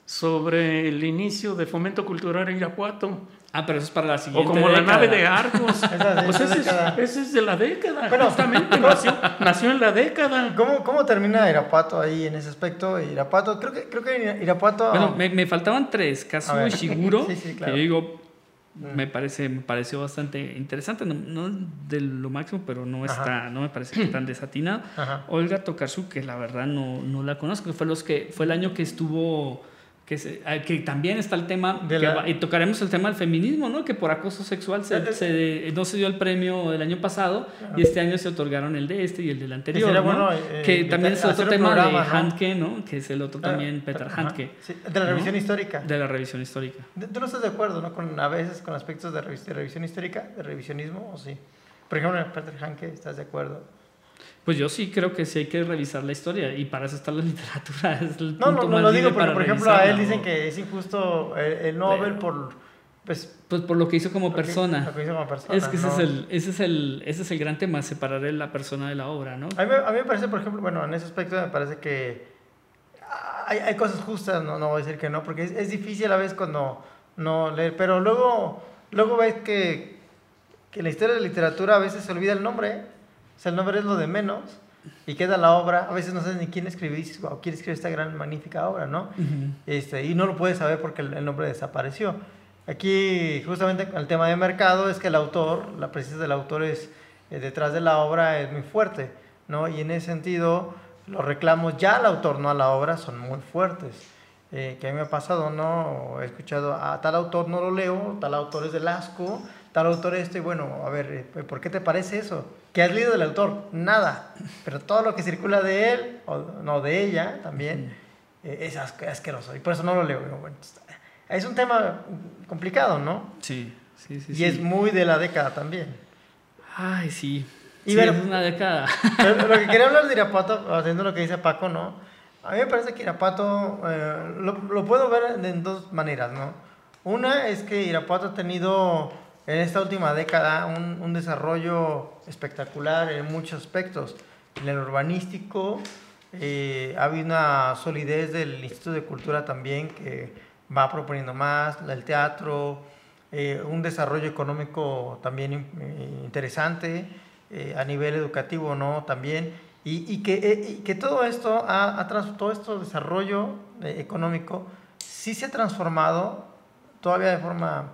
sobre el inicio de Fomento Cultural en Irapuato? Ah, pero eso es para la O siguiente como la nave de Argos. Esa de Pues esa ese, es, ese es de la década, Bueno, justamente. ¿cómo- Nació, nació en la década. ¿Cómo, ¿Cómo termina Irapuato ahí en ese aspecto? Irapuato, creo que, creo que Irapuato... Bueno, me, me faltaban tres. Kazuo. Ishiguro, Sí, sí, claro. que yo digo, me, parece, me pareció bastante interesante. No, no de lo máximo, pero no, Ajá. está, no me parece que tan desatinado. Ajá. Olga Tokarczuk, que la verdad no, no la conozco, fue, los que, fue el año que estuvo... Que, se- ah, que también está el tema, De que la- va- y tocaremos el tema del feminismo, ¿no? Que por acoso sexual se, Eh, se- no se dio el premio el año pasado y este año se otorgaron el de este y el del anterior, ¿no? bueno, eh, que también es otro tema programa, de ¿no? Handke, ¿no? Que es el otro también, Peter Ajá. Handke. Sí, de la ¿no? revisión histórica. De la revisión histórica. ¿Tú no estás de acuerdo, no? Con, a veces con aspectos de, revis- de revisión histórica, de revisionismo, o sí? Por ejemplo, Peter Hanke, ¿estás de acuerdo? Pues yo sí creo que sí hay que revisar la historia y para eso está la literatura. Es el No, no, punto no más lo digo porque, por ejemplo, a él dicen ¿no? que es injusto el, el Nobel Pero- por... Pues, Pues por lo que hizo como lo que- persona. lo que hizo como persona, Es que ese, ¿no? es el, ese, es el, ese es el gran tema, separar la persona de la obra, ¿no? A mí, a mí me parece, por ejemplo, bueno, en ese aspecto me parece que hay, hay cosas justas, no, no voy a decir que no, porque es, es difícil a veces cuando no leer, pero luego, luego ves que, que en la historia de la literatura a veces se olvida el nombre, ¿eh? Sea, el nombre es lo de menos, y queda la obra, a veces no sabes ni quién escribió, y dices, wow, quién escribió esta gran, magnífica obra, ¿no? Ujú. Este, y no lo puedes saber porque el, el nombre desapareció. Aquí, justamente, el tema de mercado es que el autor, la presencia del autor es eh, detrás de la obra es muy fuerte, ¿no? Y en ese sentido, los reclamos ya al autor, no a la obra, son muy fuertes. Eh, que a mí me ha pasado, ¿no? He escuchado a tal autor no lo leo, tal autor es del asco, tal autor esto, y bueno, a ver, eh, ¿por qué te parece eso? ¿Qué has leído del autor? Nada. Pero todo lo que circula de él, o no de ella también, eh, es asque- asqueroso. Y por eso no lo leo. Bueno, es un tema complicado, ¿no? Sí, sí, sí. y sí. es muy de la década también. Ay, sí. Y Sí, ver- es una década. Pero lo que quería hablar de Irapuato, haciendo lo que dice Paco, ¿no? A mí me parece que Irapuato eh, lo, lo puedo ver en dos maneras, ¿no? Una es que Irapuato ha tenido en esta última década un, un desarrollo espectacular en muchos aspectos. En el urbanístico, eh, ha habido una solidez del Instituto de Cultura también que va proponiendo más, el teatro, eh, un desarrollo económico también eh, interesante eh, a nivel educativo, ¿no? También. Y, y que, eh, y que todo esto, ha, ha todo esto desarrollo eh, económico sí se ha transformado, todavía de forma,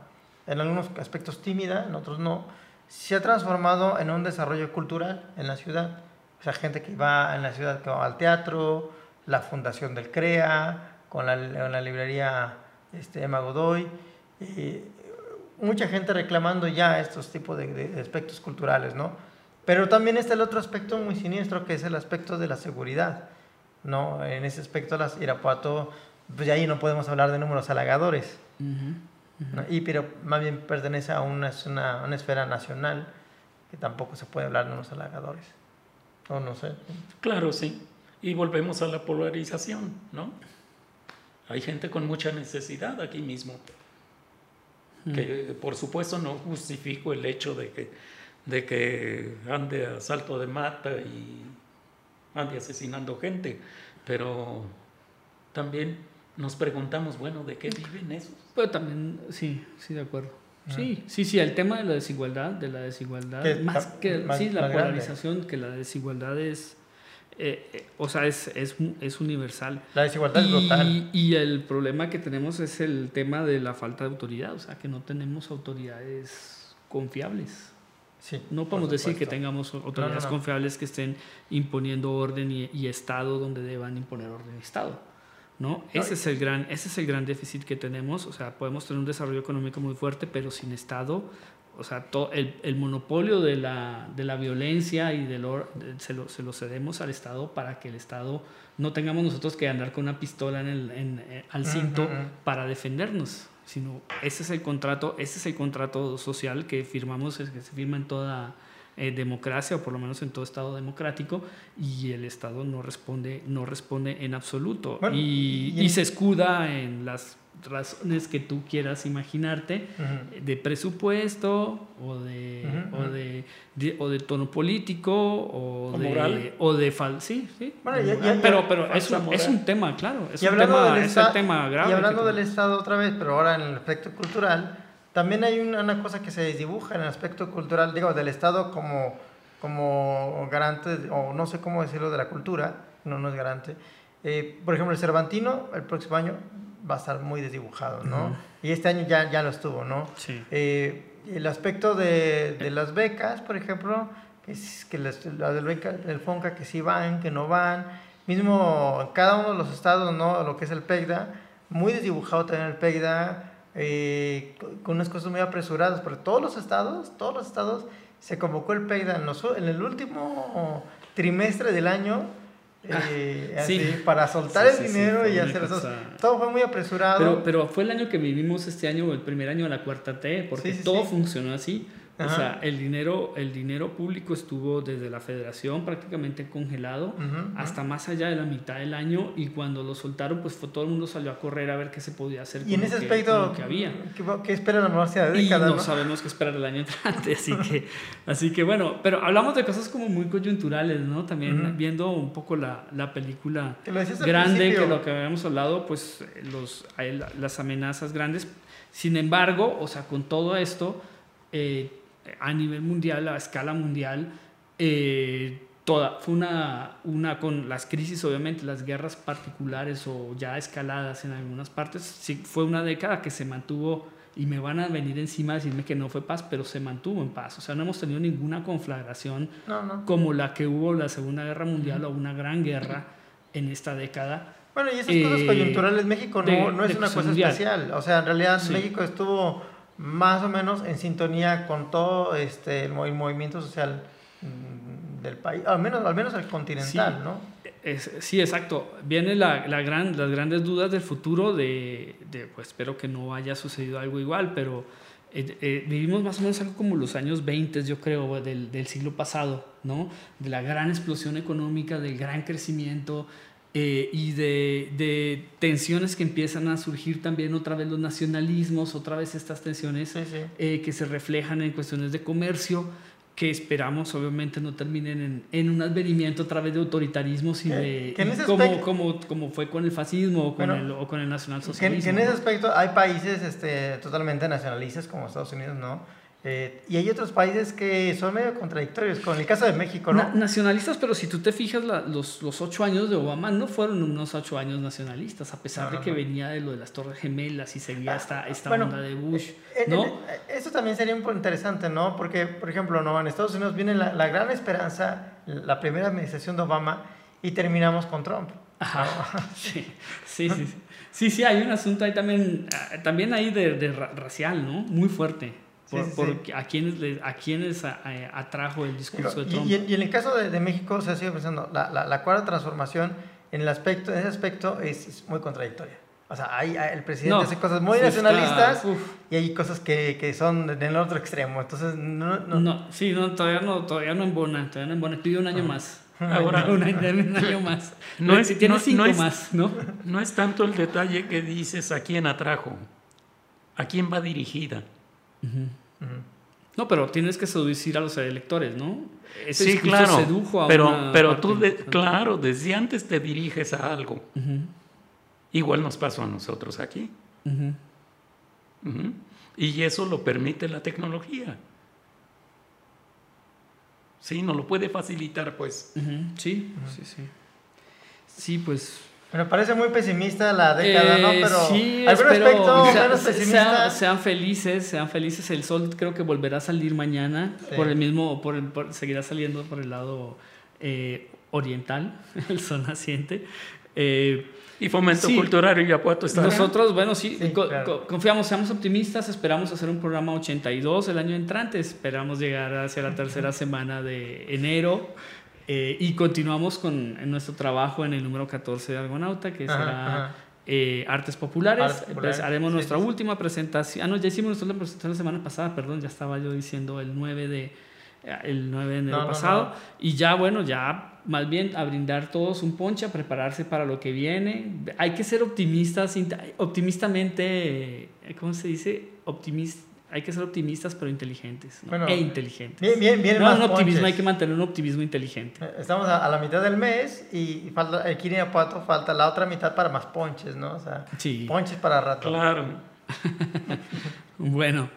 en algunos aspectos tímida, en otros no, se ha transformado en un desarrollo cultural en la ciudad. O sea, gente que va en la ciudad que va al teatro, la fundación del CREA, con la, con la librería este, Emma Godoy, y mucha gente reclamando ya estos tipos de, de aspectos culturales, ¿no? Pero también está el otro aspecto muy siniestro, que es el aspecto de la seguridad, ¿no? En ese aspecto, las Irapuato, pues ahí no podemos hablar de números halagadores, Ujú. ¿No? Y pero más bien pertenece a una, es una, una esfera nacional que tampoco se puede hablar de números halagadores. O no sé. Claro, sí. Y volvemos a la polarización, ¿no? Hay gente con mucha necesidad aquí mismo. Que por supuesto no justifico el hecho de que, de que ande a salto de mata y ande asesinando gente, pero también nos preguntamos, bueno, ¿de qué viven esos? Pero también, sí, sí, de acuerdo. Sí, sí, sí, el tema de la desigualdad, de la desigualdad, Que más que, más- sí, la más grande. polarización, que la desigualdad es, eh, eh, o sea, es, es, es universal. La desigualdad es brutal. Y, y el problema que tenemos es el tema de la falta de autoridad, o sea, que no tenemos autoridades confiables. Sí, No podemos decir que tengamos autoridades no. confiables que estén imponiendo orden y, y Estado donde deban imponer orden y Estado. ¿No? Ese, es el gran, ese es el gran déficit que tenemos. O sea, podemos tener un desarrollo económico muy fuerte, pero sin Estado, o sea, to- el, el monopolio de la, de la violencia y del se, lo, se lo cedemos al Estado para que el Estado no tengamos nosotros que andar con una pistola en el, en- eh, al cinto para defendernos, sino ese es el contrato, ese es el contrato social que firmamos, que se firma en toda eh, democracia, o por lo menos en todo Estado democrático, y el Estado no responde, no responde en absoluto. Bueno, y, y y en- se escuda en las razones que tú quieras imaginarte de presupuesto o de, o de, de- o de tono político o, O de moral. o de fal sí sí. Bueno, ya- ya- pero pero es un, es un tema claro es un tema es el tema grave y hablando del Estado otra vez, pero ahora en el aspecto cultural, también hay una, una cosa que se desdibuja en el aspecto cultural, digo, del Estado como, como garante, o no sé cómo decirlo, de la cultura, no, no es garante. Eh, por ejemplo, el Cervantino el próximo año va a estar muy desdibujado, ¿no? Y este año ya, ya lo estuvo, ¿no? sí Eh, el aspecto de, de las becas, por ejemplo, es- que las, las del, beca, del FONCA que sí van, que no van, mismo en cada uno de los estados, ¿no? Lo que es el PECDA, muy desdibujado también el PECDA, eh, con unas cosas muy apresuradas, pero todos los estados, todos los estados, se convocó el PECDA en, los en el último trimestre del año. eh, Ah, sí. así, para soltar Sí, el sí, dinero y hacer eso. Todo fue muy apresurado. pero pero fue el año que vivimos este año el primer año de la cuarta T porque todo funcionó así o sea el dinero el dinero público estuvo desde la Federación prácticamente congelado hasta más allá de la mitad del año y cuando lo soltaron pues fue todo el mundo salió a correr a ver qué se podía hacer Y en con ese lo que- con aspecto, lo que había. ¿qué, qué espera la universidad de y década? no, no? sabemos qué esperar el año entrante así que así que bueno pero hablamos de cosas como muy coyunturales no también viendo un poco la, la película Que grande que lo que habíamos hablado pues los las amenazas grandes. Sin embargo o sea con todo esto eh, a nivel mundial a escala mundial eh, toda fue una una con las crisis obviamente las guerras particulares o ya escaladas en algunas partes sí fue una década que se mantuvo y me van a venir encima a decirme que no fue paz pero se mantuvo en paz o sea no hemos tenido ninguna conflagración No, no. como la que hubo en la Segunda Guerra Mundial o una gran guerra en esta década. Bueno, y esas cosas Eh, coyunturales, México no, de- no es una cosa mundial. especial. O sea, en realidad Sí. México estuvo más o menos en sintonía con todo este, el, movi- movimiento social mm, del país, al menos, al menos el continental, Sí. ¿no? Es- sí, exacto. Viene la, la gran, las grandes dudas del futuro de, de, pues espero que no haya sucedido algo igual, pero eh, eh, vivimos más o menos algo como los años 20, yo creo, del, del siglo pasado, ¿no? De la gran explosión económica, del gran crecimiento eh, y de, de tensiones que empiezan a surgir también otra vez los nacionalismos, otra vez estas tensiones Sí, sí. eh, que se reflejan en cuestiones de comercio, que esperamos obviamente no terminen en, en un advenimiento a través de autoritarismos y Que- de y como, aspecto- como, como fue con el fascismo o con, Bueno, el, o con el nacionalsocialismo. que en ese aspecto hay países este, totalmente nacionalistas como Estados Unidos, ¿no? Eh, y hay otros países que son medio contradictorios, con el caso de México, ¿no? Na- nacionalistas, pero si tú te fijas, la- los, los ocho años de Obama no fueron unos ocho años nacionalistas, a pesar No, de que no. venía de lo de las Torres Gemelas y seguía esta, esta bueno, onda de Bush, Eh, ¿no? eh, eh, Eso también sería un poco interesante, ¿no? Porque, por ejemplo, ¿no? en Estados Unidos viene la, la gran esperanza, la primera administración de Obama, y terminamos con Trump. Ajá. Sí, sí, sí. Sí, sí, hay un asunto ahí también, ah, también ahí de, de ra- racial, ¿no? Muy fuerte. Por, Sí, sí, por sí. a quienes, a quienes atrajo el discurso de Y, Trump. y en, y en el caso de, de México, o sea, sigo pensando, la, la, la cuarta transformación en, el aspecto, en ese aspecto es, es muy contradictoria. O sea, hay, hay- el presidente No, hace cosas muy está- nacionalistas uf. y hay cosas que, que son en el otro extremo. Entonces, no, no, No. sí, no, todavía no, todavía no embona, todavía no embona. Pide un año más. Ahora- un año, dame un año más. No es- tiene no- cinco no es- más, ¿no? No es tanto el detalle que dices a quién atrajo, a quién va dirigida. No, pero tienes que seducir a los electores, ¿no? Ese sí, claro. sedujo a pero una pero parte tú, de- claro, desde antes te diriges a algo. Igual nos pasó a nosotros aquí. Y eso lo permite la tecnología. Sí, nos lo puede facilitar, pues. Sí, sí, sí. Sí, pues. Me parece muy pesimista la década, ¿no? eh, Pero sí, algún espero- aspecto sea- menos pesimista. sean, sean felices, sean felices. El sol creo que volverá a salir mañana Sí. por el mismo, por el, por- seguirá saliendo por el lado eh, oriental, el sol naciente. Eh, Y Fomento Sí. Cultural Irapuato está Nosotros, bueno, sí, Sí, co- claro. co- confiamos, seamos optimistas, esperamos hacer un programa 82 el año entrante, esperamos llegar hacia la tercera semana de enero eh, y continuamos con nuestro trabajo en el número 14 de Argonauta, que Ajá, será ajá. eh, Artes Populares. Artes Populares, Pues haremos sí, nuestra sí, última presentación. Ah, no, ya hicimos nuestra presentación la semana pasada, perdón, ya estaba yo diciendo el 9 de, eh, el 9 de enero No, pasado. no. Y ya, bueno, ya más bien a brindar todos un ponche, a prepararse para lo que viene. Hay que ser optimistas, optimistamente, ¿cómo se dice? Optimis- hay que ser optimistas pero inteligentes. ¿no? Bueno, e inteligentes. Bien, bien, bien. no, un optimismo, hay que mantener un optimismo inteligente. Estamos a, a la mitad del mes y falta, aquí en Irapuato falta la otra mitad para más ponches, ¿no? O sea, Sí. ponches para rato. Claro. Bueno,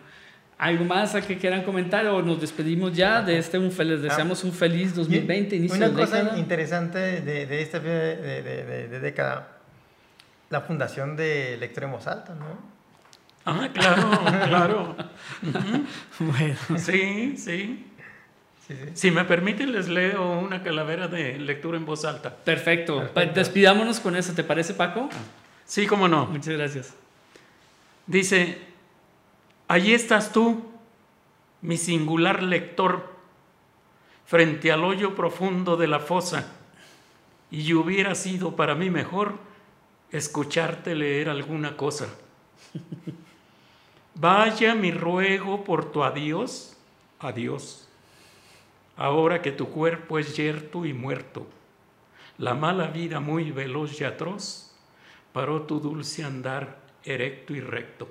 ¿algo más a que quieran comentar o nos despedimos ya de este un Les deseamos un feliz 2020, Y inicio Una de cosa década. interesante de, de esta de, de- década, la fundación de Lectura en Voz Alta, ¿no? Ah, claro, claro. Bueno, Sí, sí. Sí, sí. Si me permiten, les leo una calavera de lectura en voz alta. perfecto. Despidámonos con eso, ¿te parece, Paco? Sí, cómo no. Muchas gracias. Dice, allí estás tú, mi singular lector, frente al hoyo profundo de la fosa, y hubiera sido para mí mejor escucharte leer alguna cosa. Vaya mi ruego por tu adiós, adiós, ahora que tu cuerpo es yerto y muerto, la mala vida muy veloz y atroz, paró tu dulce andar erecto y recto.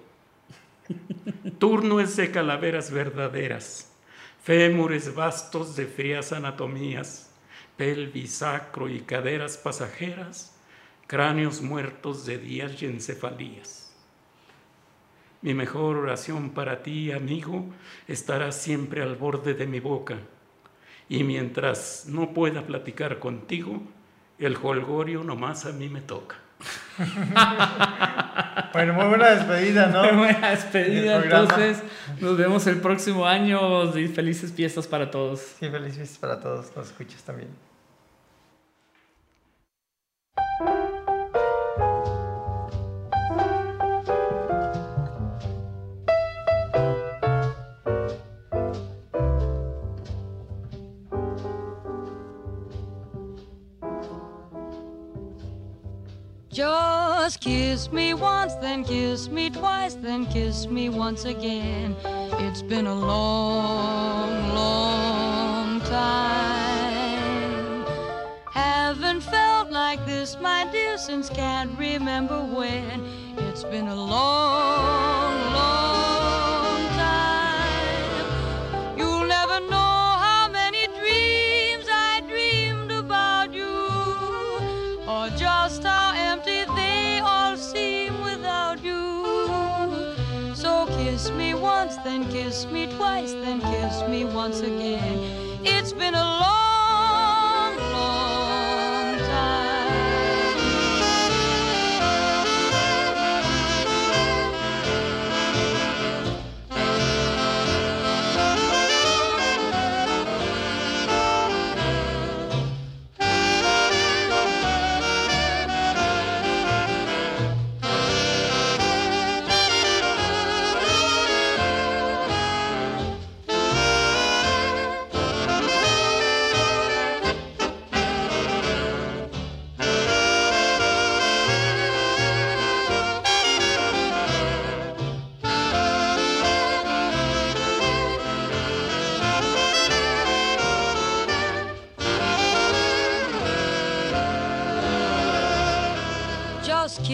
Turno es de calaveras verdaderas, fémures vastos de frías anatomías, pelvis sacro y caderas pasajeras, cráneos muertos de días y encefalías. Mi mejor oración para ti, amigo, estará siempre al borde de mi boca, y mientras no pueda platicar contigo, el holgorio nomás a mí me toca. Bueno, muy buena despedida, ¿no? Muy buena despedida, entonces. Nos vemos el próximo año y felices fiestas para todos. Sí, feliz fiestas para todos, nos escuchas también. Kiss me once, then kiss me twice, then kiss me once again. It's been a long, long time. Haven't felt like this, my dear, since can't remember when. It's been a long then kiss me twice, then kiss me once again. It's been a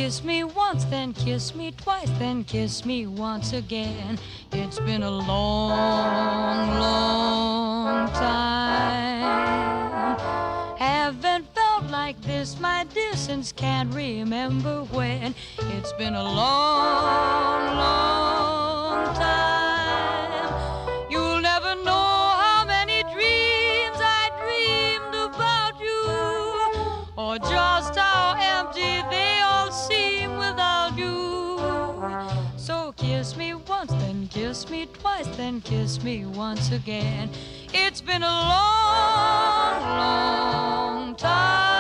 kiss me once, then kiss me twice, then kiss me once again. It's been a long, long time. Haven't felt like this, my dear, since can't remember when. It's been a long, long twice, then kiss me once again. It's been a long, long time.